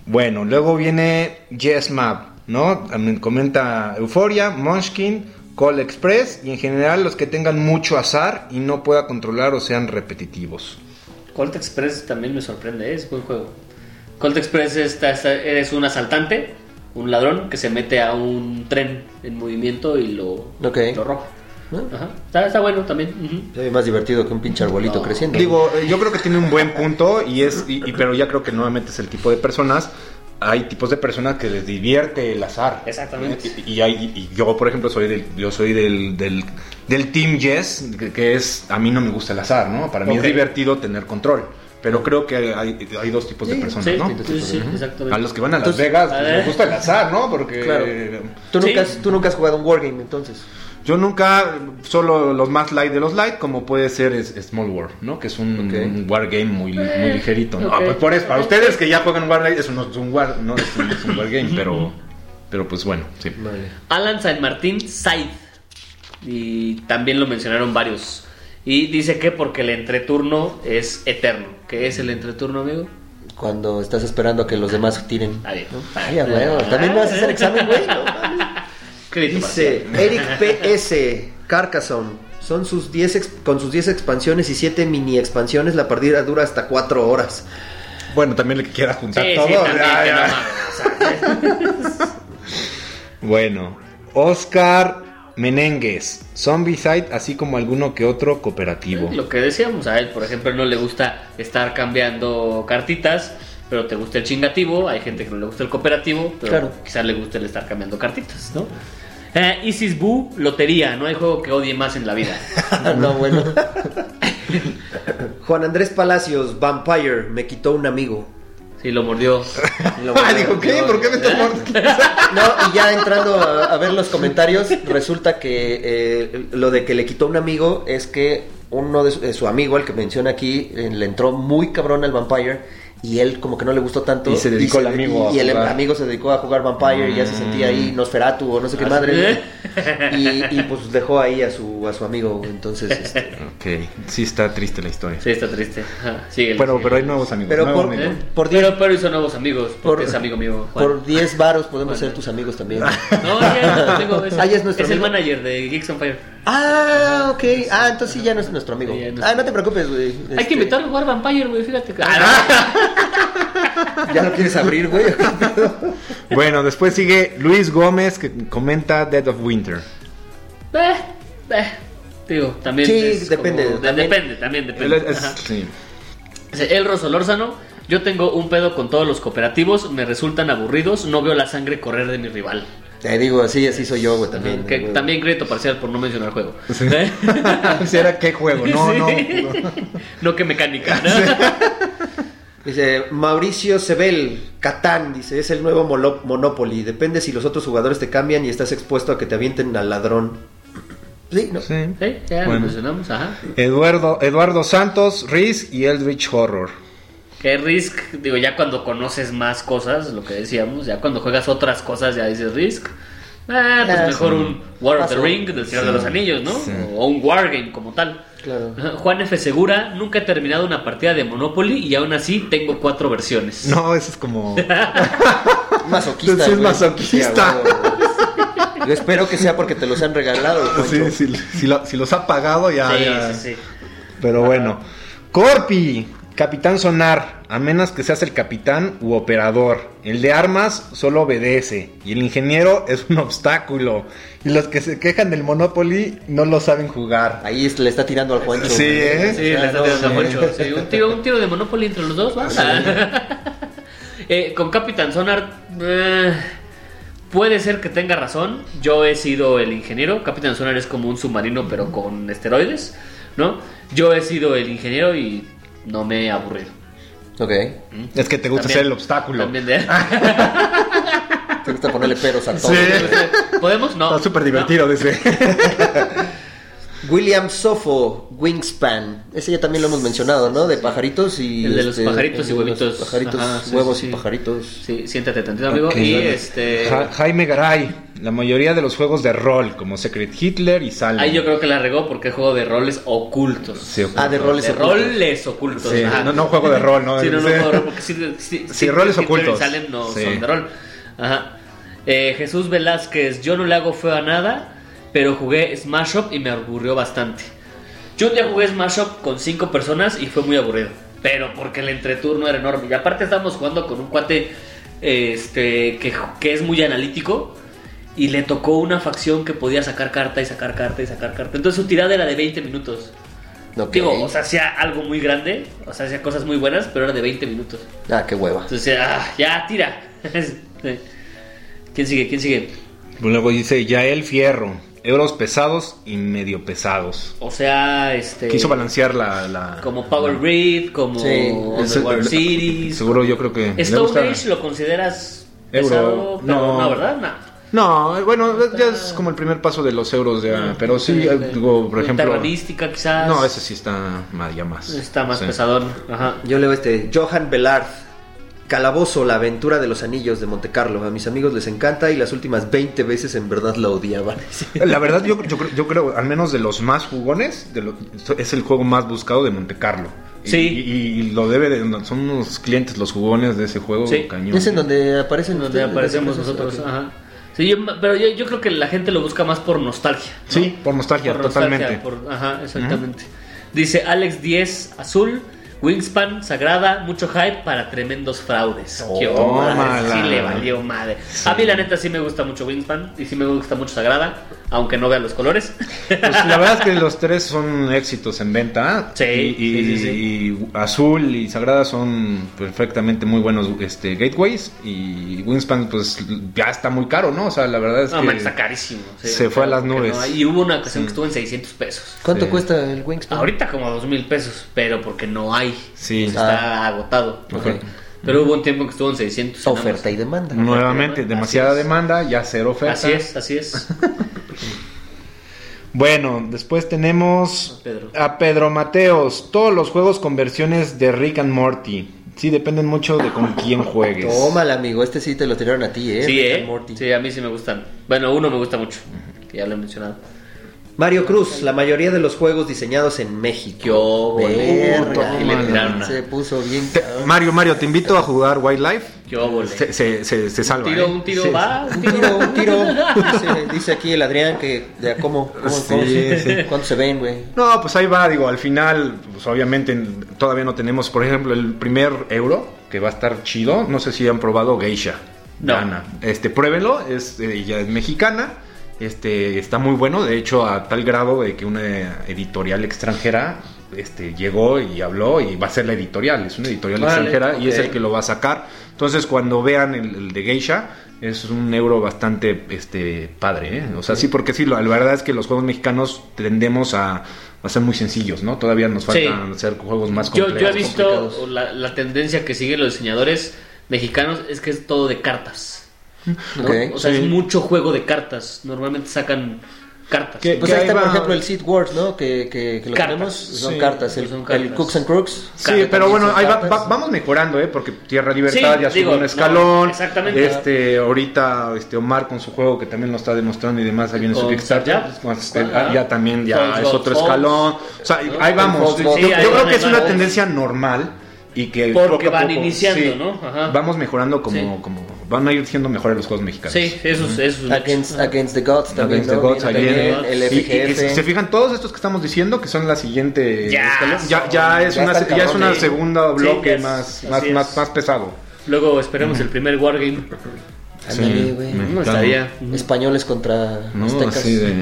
Bueno, luego viene Yes Map, ¿no? Comenta Euphoria, Munchkin, Call Express y en general los que tengan mucho azar y no pueda controlar o sean repetitivos. Colt Express también me sorprende, ¿eh? es buen juego. Colt Express está, está- eres un asaltante, un ladrón que se mete a un tren en movimiento y lo, Ok. lo roba. ¿No? Ajá. Está, está bueno también. ujú. Se ve más divertido que un pinche arbolito No. creciendo. Digo, eh, yo creo que tiene un buen punto y es, y- y- pero ya creo que nuevamente es el tipo de personas. Hay tipos de personas que les divierte el azar. Exactamente. Y, y hay- y yo, por ejemplo, soy del, yo soy del, del, del Team Yes, que, que es, a mí no me gusta el azar, ¿no? Para mí es divertido tener control. Pero creo que hay, hay dos tipos de personas, Sí, ¿no? sí, sí, exactamente. A los que van a Las Entonces, Vegas pues, les gusta el azar, ¿no? Porque Claro. Tú, Sí. nunca has, tú nunca has jugado un wargame entonces. yo nunca, solo los más light de los light, como puede ser es, Small War, ¿no? Que es un, Ok. un wargame muy, muy ligerito. ¿no? Ah, pues por eso, para ustedes que ya juegan wargame, eso no es un war, no es un, es un wargame, pero, pero pues bueno, sí. Vale. Alan San Martín Said. Y también lo mencionaron varios. Y dice que porque el entreturno es eterno. ¿Qué es el entreturno, amigo? Cuando estás esperando a que los demás tiren. Ay, a huevo. También me vas a hacer examen, güey. Dice. Eric PS Carcassonne. Son sus 10 ex- con sus 10 expansiones y 7 mini expansiones. La partida dura hasta 4 horas. Bueno, también le quiera juntar Sí, todo. sí, también, ya, que ya. no Bueno, Oscar Menengues, Zombicide, así como alguno que otro cooperativo. Lo que decíamos, a él, por ejemplo, no le gusta estar cambiando cartitas, pero te gusta el chingativo. Hay gente que no le gusta el cooperativo, pero Claro. quizás le guste el estar cambiando cartitas, ¿no? Eh, Isis Boo, lotería. No hay juego que odie más en la vida. no, bueno. Juan Andrés Palacios, Vampire, me quitó un amigo. Sí, lo mordió. Lo Ah, dijo, ¿qué? ¿Por qué me mordiendo? No, y ya entrando a, a ver los comentarios, resulta que eh, lo de que le quitó un amigo es que uno de su, de su amigo, el que menciona aquí, eh, le entró muy cabrón al Vampire y él como que no le gustó tanto. Y se dedicó el amigo a Y el jugar. amigo se dedicó a jugar Vampire y ya se sentía ahí Nosferatu o no sé qué Ah, madre. Y, y, pues dejó ahí a su, a su amigo. Entonces, este, Ok, sí está triste la historia. Sí, está triste. Síguele, Pero, síguele. pero hay nuevos amigos. Pero nuevos por- amigos. ¿Eh? por pero, pero hizo nuevos amigos, porque Por- es amigo mío. Juan. por 10 varos podemos Bueno. ser tus amigos también. No, ya es nuestro amigo. Es, Ah, ya es nuestro el amigo. manager de Geeks on Fire. Ah, ok. Ah, entonces sí ya no es nuestro amigo. Sí, ya no es- Ah, no te preocupes, güey. Hay Este, que invitarlo a jugar Vampire, güey, fíjate. ¿Ya lo quieres abrir, güey? Bueno, después sigue Luis Gómez que comenta Dead of Winter. Eh, eh, digo, también. Sí, es depende, como- de- también. depende, también depende. Es- Ajá. sí. Dice, El Rosolórzano, yo tengo un pedo con todos los cooperativos, me resultan aburridos, no veo la sangre correr de mi rival. Te digo, así, así soy yo, güey, también. Que güey. también crédito parcial por no mencionar juego. Sí. ¿Eh? Era qué juego, no, Sí. no. No que mecánica. ¿no? Dice Mauricio Sebel, Catán, dice, es el nuevo Monopoly. Depende si los otros jugadores te cambian y estás expuesto a que te avienten al ladrón. Sí, ¿no? Sí. Sí, ya lo Bueno. mencionamos, ajá. Eduardo, Eduardo Santos, Riz y Eldritch Horror. Que Risk, digo, ya cuando conoces más cosas, lo que decíamos, ya cuando juegas otras cosas, ya dices Risk. Ah, pues mejor sí. un War of the. Ring del Señor de los Anillos, ¿no? Sí. O un Wargame como tal. Claro. Juan F. Segura, nunca he terminado una partida de Monopoly y aún así tengo cuatro versiones. No, eso es como. Masoquista. Sí, es masoquista. Sí. Yo espero que sea porque te los han regalado, Sí, si, lo- si los ha pagado ya. sí, ya. sí, sí. Pero bueno. Corpi, Capitán Sonar, a menos que seas el capitán u operador. El de armas solo obedece y el ingeniero es un obstáculo. Y los que se quejan del Monopoly no lo saben jugar. Ahí es- le está tirando al Juancho. Sí. ¿eh? Sí, le está no, tirando sí. Poncho. Sí, un, tiro, un tiro de Monopoly entre los dos, ¿va? Eh, con Capitán Sonar, eh, puede ser que tenga razón. Yo he sido el ingeniero. Capitán Sonar es como un submarino, pero con esteroides, ¿no? Yo he sido el ingeniero y no me he aburrido. Ok. Es que te gusta También- ser el obstáculo. También de- Te gusta ponerle peros a todo. Sí. ¿Podemos? No. Está súper divertido, dice. William Sofo, Wingspan. Ese ya también lo hemos mencionado, ¿no? De pajaritos y. El de los pajaritos y huevitos. Pajaritos, Ajá, sí, huevos sí, y sí. pajaritos. Sí, siéntate tantito, amigo. Y este. Ja- Jaime Garay, la mayoría de los juegos de rol, como Secret Hitler y Salem. Ahí yo creo que la regó porque es juego de roles ocultos. Sí, Ah, de roles de ocultos. roles ocultos. Sí, ajá. no- no juego de rol, ¿no? Sí, no, no juego de rol, porque sí, sí, Sí, sí, roles Hitler ocultos. y Salem no Sí. son de rol. Ajá. Eh, Jesús Velázquez, yo no le hago feo a nada, pero jugué Smash Up y me aburrió bastante. Yo un día jugué Smash Up con cinco personas y fue muy aburrido. Pero porque el entreturno era enorme. Y aparte estábamos jugando con un cuate este, que, que es muy analítico. Y le tocó una facción que podía sacar carta y sacar carta y sacar carta. Entonces su tirada era de 20 minutos. Ok. Digo, o sea, hacía algo muy grande, o sea, hacía cosas muy buenas, pero era de 20 minutos. Ah, qué hueva. Entonces, ah, ya, tira. ¿Quién sigue? ¿Quién sigue? Luego dice Yael Fierro, euros pesados y medio pesados. O sea, este. Quiso balancear la... la- Como Power la- Grid, como Sí. Underworld Ese- Cities. Seguro yo creo que... Stone gusta- Age lo consideras Euro, pesado, pero no. no, ¿verdad? No. No, bueno, ya es como el primer paso de los euros ya, pero sí, eh, digo, por ejemplo... Quizás. No, ese sí está más, ya más. Está más Sí. pesadón. Ajá. Yo leo este. Johan Bellard. Calabozo, la aventura de los anillos de Monte Carlo. A mis amigos les encanta y las últimas 20 veces en verdad la odiaban. La verdad, yo, yo, creo- yo creo, al menos de los más jugones, de lo- es el juego más buscado de Monte Carlo. Sí. Y, y lo debe de. Son unos clientes los jugones de ese juego Sí. cañón. Es en donde aparecen Donde ustedes? aparecemos ¿Dónde nosotros. Ajá. Sí, yo- pero yo, yo creo que la gente lo busca más por nostalgia. ¿no? Sí, por nostalgia, Por totalmente. nostalgia, por- ajá, exactamente. Dice Alex 10 Azul, Wingspan, Sagrada, mucho hype para tremendos fraudes. Oh, Qué madre, sí le valió madre. A mí la neta sí me gusta mucho Wingspan y sí me gusta mucho Sagrada, aunque no vea los colores. Pues la verdad es que los tres son éxitos en venta. Sí, y, y- sí, sí, sí. y Azul y Sagrada son perfectamente muy buenos este, gateways. Y Wingspan, pues ya está muy caro, ¿no? O sea, la verdad es no, que. man, está carísimo. sí, se fue a las nubes. no y hubo una ocasión que estuvo en 600 pesos. ¿Cuánto Sí. cuesta el Wingspan? Ahorita como 2 mil pesos, pero porque no hay. Sí. Está agotado. Ok. Pero hubo un tiempo que estuvo en 600. en Oferta y demanda. Nuevamente, demasiada demanda, ya cero oferta. Así es, así es. Bueno, después tenemos A Pedro. a Pedro Mateos. Todos los juegos con versiones de Rick and Morty. Sí, dependen mucho de con quién juegues. Tómala, amigo. Este sí te lo tiraron a ti, ¿eh? Sí, Rick and ¿eh? Morty. Sí, a mí sí me gustan. Bueno, uno me gusta mucho, que ya lo he mencionado. Mario Cruz, la mayoría de los juegos diseñados en México. Qué óvole. Verga. Y le tiraron Se puso bien. Te- Mario, Mario, te invito a jugar Wildlife. Qué óvole. Se, se, se, se Un salva. tiro, ¿eh? un tiro Sí. va, un Un tiro. un tiro. Dice, dice aquí el Adrián que de cómo, cómo, Sí, cómo se- sí. cuánto se ven, güey. No, pues ahí va, digo, al final, pues obviamente en- todavía no tenemos, por ejemplo, el primer euro, que va a estar chido. No sé si han probado Geisha. No. Gana. Este, pruébenlo, es, eh, ella es mexicana este está muy bueno, de hecho a tal grado de que una editorial extranjera este, llegó y habló y va a ser la editorial, es una editorial Vale, extranjera y es el que lo va a sacar. Entonces cuando vean el, el de Geisha es un euro bastante este padre, ¿eh? o sea sí porque sí, la la verdad es que los juegos mexicanos tendemos a, a ser muy sencillos, ¿no? Todavía nos Sí. faltan hacer juegos más complejos. yo he visto la, la tendencia que siguen los diseñadores mexicanos es que es todo de cartas. O sea, Sí. es mucho juego de cartas. Normalmente sacan cartas. ¿Qué- Pues que ahí está, por ejemplo, el Seed Wars, ¿no? Que, que, que lo Cartas. tenemos. Son Sí, cartas. El, son el cartas. Cooks and Crooks. Sí, Cartas pero bueno, ahí va- cartas. va- vamos mejorando, ¿eh? Porque Tierra Libertad Sí, ya subió un no, escalón. exactamente. Este, ahorita este Omar con su juego que también lo está demostrando y demás, ahí viene su Kickstarter. Con este, ya también ya Fox, es otro Fox. escalón. O sea, ¿No? ahí vamos. Yo, creo que es una tendencia normal y que Porque poco a van poco, iniciando, ¿no? Ajá. Vamos mejorando como, Sí. como van a ir siendo mejores los juegos mexicanos. Sí, eso es, eso es Against. Against the Gods también. Against the ¿no? Gods, Viene viene. también, El Y- y- y FGF. se fijan todos estos que estamos diciendo que son la siguiente Ya ya, ya es ya una ya es una segunda Sí, bloque es- más más, es. más más pesado Luego esperemos el primer Wargame. Ándale, Sí, güey. No estaría. Españoles contra no aztecas. así de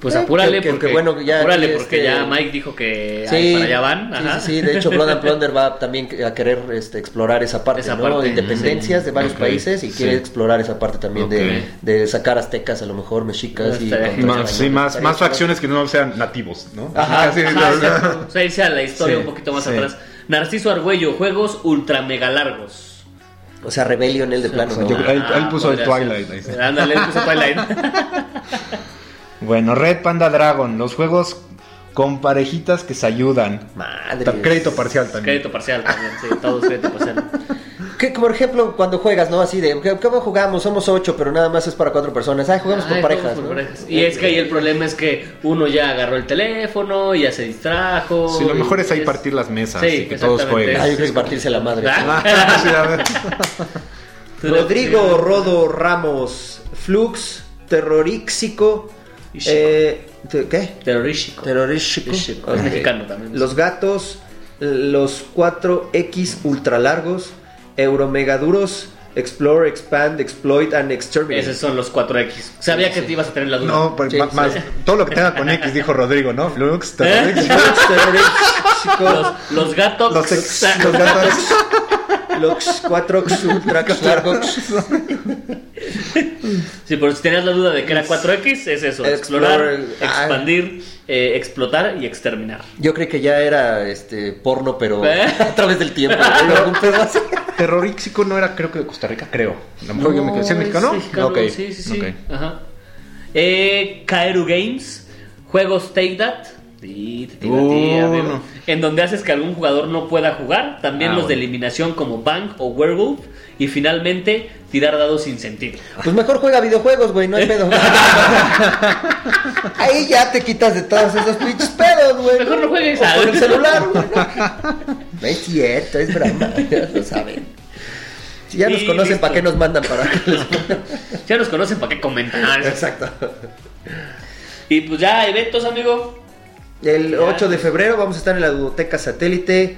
Pues Eh, apúrale que- que- porque, que bueno, ya apúrale porque ya Mike dijo que Sí, ahí para allá van. sí, Ajá. sí, sí, de hecho Blood and Plunder va también a querer este, explorar esa parte, Esa ¿no? parte, Independencias sí. de varios países y sí. quiere explorar esa parte también de, sacar aztecas, a lo mejor mexicas y más, sí, más, facciones que no sean nativos, ¿no? Ajá, Ajá. O sea, irse a la historia Sí, un poquito más sí. atrás. Narciso Argüello, juegos ultra mega largos. O sea, Rebellion él de plano, sea, ¿no? yo- Él- él puso el Ah, Twilight. Ándale, él puso Twilight. Bueno, Red Panda Dragon, los juegos con parejitas que se ayudan. Madre. Crédito parcial también. crédito parcial también, sí, todos crédito parcial. Que, por ejemplo, cuando juegas, ¿no? Así de, ¿qué- ¿cómo jugamos? Somos ocho, pero nada más es para cuatro personas. Ay, jugamos por Ay, parejas, ¿no? parejas. Y es que ahí el problema es que uno ya agarró el teléfono, ya se distrajo. Sí, lo mejor es ahí partir las mesas Sí, y que todos jueguen. Ay, yo creo que partirse la madre. Ah. Sí, a ver. Rodrigo Rodo Ramos, Flux, Terroríxico. Eh, te- ¿Qué? Terrorístico. Terrorístico. Ishico, es mexicano también. Los gatos, los 4X ultra largos, Euromegaduros, Explore, Expand, Exploit and Exterminate. Esos son los 4X. Sabía que te ibas a tener la duda. No, pues, Sí, más, todo lo que tenga con X, dijo Rodrigo, ¿no? Flux, Terrorix, Flux, Terroríxico, Los, los gatos. los, ex, los gatos. los 4X ultra largos. Sí, pero si tenías la duda de que era 4X, es eso: explorar, Explorar, ah. expandir, eh, explotar y exterminar. Yo creí que ya era este porno, pero ¿Eh? a través del tiempo. ¿no? Algún pedo así. Terroríxico no era, creo que de Costa Rica, creo. A lo mejor yo me quedé. ¿Sí es mexicano? mexicano, Sí, sí, sí. Ajá. Eh, Kaeru Games, juegos Take That. Sí, te digo a ti, amigo. no. En donde haces que algún jugador no pueda jugar. También Ah, los de eliminación como Bank o Werewolf. Y finalmente, tirar dados sin sentido. Pues mejor juega videojuegos, güey, no hay pedo. Ahí ya te quitas de todos esos pinches pedos, güey. Mejor no juegues a- con el celular, güey. No es cierto, es broma, ya lo saben. Si ya nos conocen, listo. ¿para qué nos mandan para que les Ya nos conocen, ¿para qué comentan? Exacto. Y pues ya, eventos, amigo. El Ya. 8 de febrero vamos a estar en la Biblioteca Satélite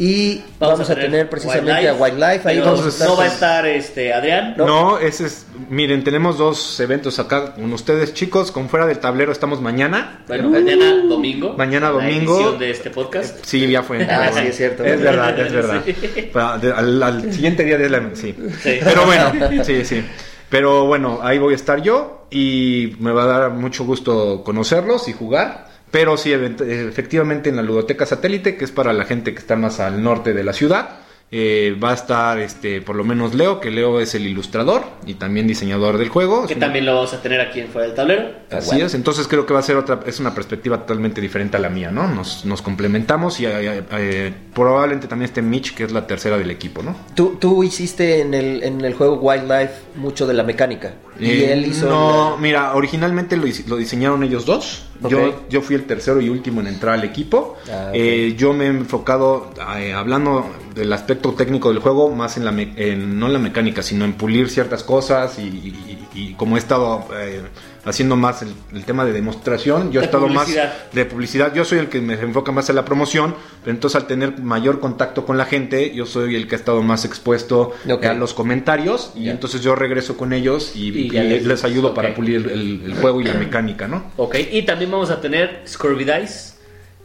y vamos, a, tener, precisamente a Wildlife. Ahí vamos a estar no va a estar este Adrián. No. No, ese es. Miren, tenemos dos eventos acá con ustedes, chicos. Con fuera del tablero estamos mañana. Bueno, mañana domingo. Mañana la domingo. edición de este podcast. Sí, ya fue. Ah, sí, es cierto. Es verdad, es verdad. Sí. Al siguiente día de la. Sí. Sí. Pero bueno, sí, sí. Pero bueno, ahí voy a estar yo y me va a dar mucho gusto conocerlos y jugar. Pero sí, efectivamente en la ludoteca satélite, que es para la gente que está más al norte de la ciudad, eh, va a estar este por lo menos Leo, que Leo es el ilustrador y también diseñador del juego. Que también lo vamos a tener aquí en Fuera del Tablero. Así es, entonces creo que va a ser otra, es una perspectiva totalmente diferente a la mía, ¿no? Nos, nos complementamos y eh, eh, probablemente también esté Mitch, que es la tercera del equipo, ¿no? Tú, tú hiciste en el, en el juego Wildlife mucho de la mecánica. y Eh, él hizo. No, la- mira, originalmente lo, lo diseñaron ellos dos. Yo, yo fui el tercero y último en entrar al equipo. Ah. Eh, yo me he enfocado, eh, hablando del aspecto técnico del juego, más en la me- en- no en la mecánica, sino en pulir ciertas cosas y, y- y como he estado eh, haciendo más el, el tema de demostración, yo he estado publicidad. más de publicidad, yo soy el que me enfoca más en la promoción, pero entonces al tener mayor contacto con la gente, yo soy el que ha estado más expuesto Ok. a los comentarios y entonces yo regreso con ellos y, Y y ya les, les- ayudo para pulir el, el juego y la mecánica, ¿no? Ok, y también vamos a tener Scurvy Dice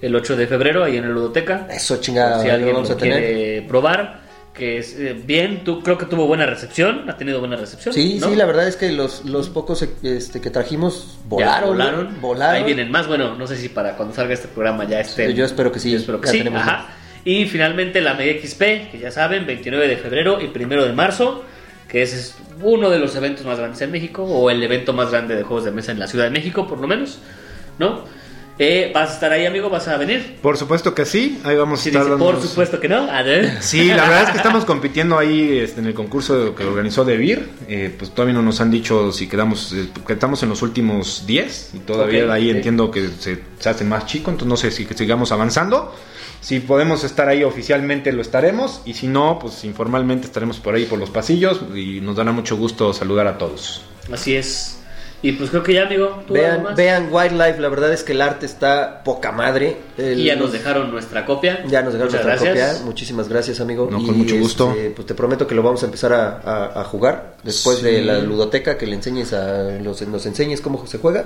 el 8 de febrero ahí en el Ludoteca. Eso, chingada, si alguien vamos lo a tener. quiere probar. Que es eh, bien, tú creo que tuvo buena recepción, ha tenido buena recepción. Sí, ¿no? sí, la verdad es que los, los pocos este, que trajimos volaron. volaron. ¿no? Volaron. Ahí vienen más. Bueno, no sé si para cuando salga este programa ya estén. Yo espero que sí, Yo espero que ya sí. tenemos Ajá. Y finalmente la Mega XP, que ya saben, 29 de febrero y 1 de marzo, que es uno de los eventos más grandes en México, o el evento más grande de juegos de mesa en la Ciudad de México, por lo menos. ¿No? Eh, ¿Vas a estar ahí, amigo? ¿Vas a venir? Por supuesto que sí, ahí vamos a Sí, estar dice, por dándonos- supuesto que no. A. Sí, la verdad es que estamos compitiendo ahí este, en el concurso que organizó Devir. Eh, pues todavía no nos han dicho si quedamos, eh, estamos en los últimos 10 y todavía ahí entiendo que se, se hace más chico, entonces no sé si que sigamos avanzando. Si podemos estar ahí oficialmente lo estaremos y si no, pues informalmente estaremos por ahí por los pasillos y nos dará mucho gusto saludar a todos. Así es. Y pues creo que ya, amigo. ¿tú algo Vean, más? vean Wildlife, la verdad es que el arte está poca madre. El- Y ya nos dejaron nuestra copia. Ya nos dejaron Muchas nuestra gracias. copia. Muchísimas gracias, amigo. No, con mucho gusto. este, pues te prometo que lo vamos a empezar a, a- a jugar después Sí. de la ludoteca, que le enseñes a los, nos enseñes cómo se juega.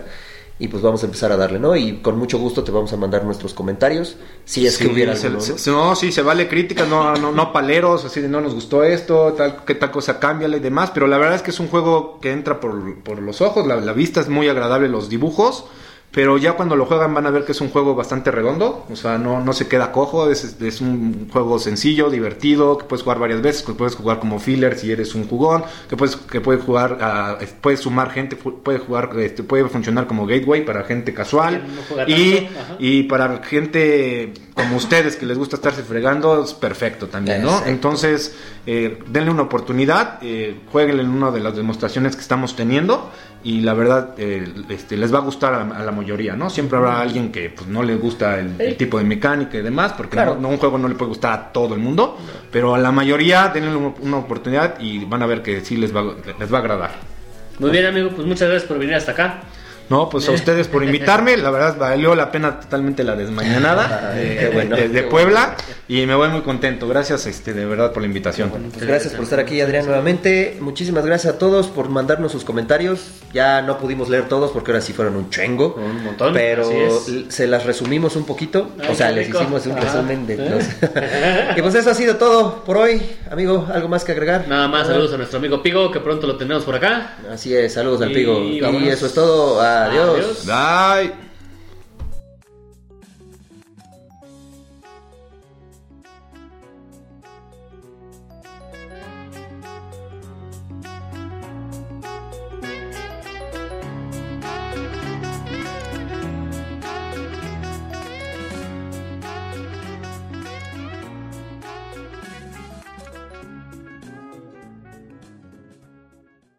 Y pues vamos a empezar a darle, ¿no? Y con mucho gusto te vamos a mandar nuestros comentarios. Si es que hubiera se- alguno, ¿no? se- no, sí, se vale críticas, no, no, no paleros, así de no nos gustó esto, tal, qué tal cosa cámbiale y demás, pero la verdad es que es un juego que entra por, por los ojos, la, la vista es muy agradable, los dibujos, pero ya cuando lo juegan van a ver que es un juego bastante redondo, o sea, no, no se queda cojo, es, es un juego sencillo, divertido, que puedes jugar varias veces, que puedes jugar como filler si eres un jugón, que puedes, que puedes jugar, a- puedes sumar gente, puede jugar, este, puede funcionar como gateway para gente casual, no y, y para gente como ustedes que les gusta estarse fregando, es perfecto también, ¿no? Exacto. Entonces, eh, denle una oportunidad, eh, jueguen en una de las demostraciones que estamos teniendo y la verdad eh, este, les va a gustar a, a la mayoría, ¿no? Siempre habrá alguien que pues, no le gusta el, tipo de mecánica y demás, porque Claro. no, no, un juego no le puede gustar a todo el mundo, pero a la mayoría denle una, una oportunidad y van a ver que sí les va, les va a agradar. Muy bien, amigo. Pues muchas gracias por venir hasta acá. No, pues a ustedes por invitarme, la verdad valió la pena totalmente la desmañanada Ay, eh, qué bueno, de, Puebla y me voy muy contento. Gracias este de verdad por la invitación. Pues gracias por estar aquí, Adrián, nuevamente. Muchísimas gracias a todos por mandarnos sus comentarios. Ya no pudimos leer todos porque ahora sí fueron un chengo. Un montón, Pero se las resumimos un poquito. Ay, o sea, les hicimos un Ajá. resumen de ¿Eh? los- y pues eso ha sido todo por hoy. Amigo, ¿algo más que agregar? Nada más saludos a nuestro amigo Pigo, que pronto lo tenemos por acá. Así es, saludos al Pigo. Y eso es todo. Adiós. Adiós. Bye.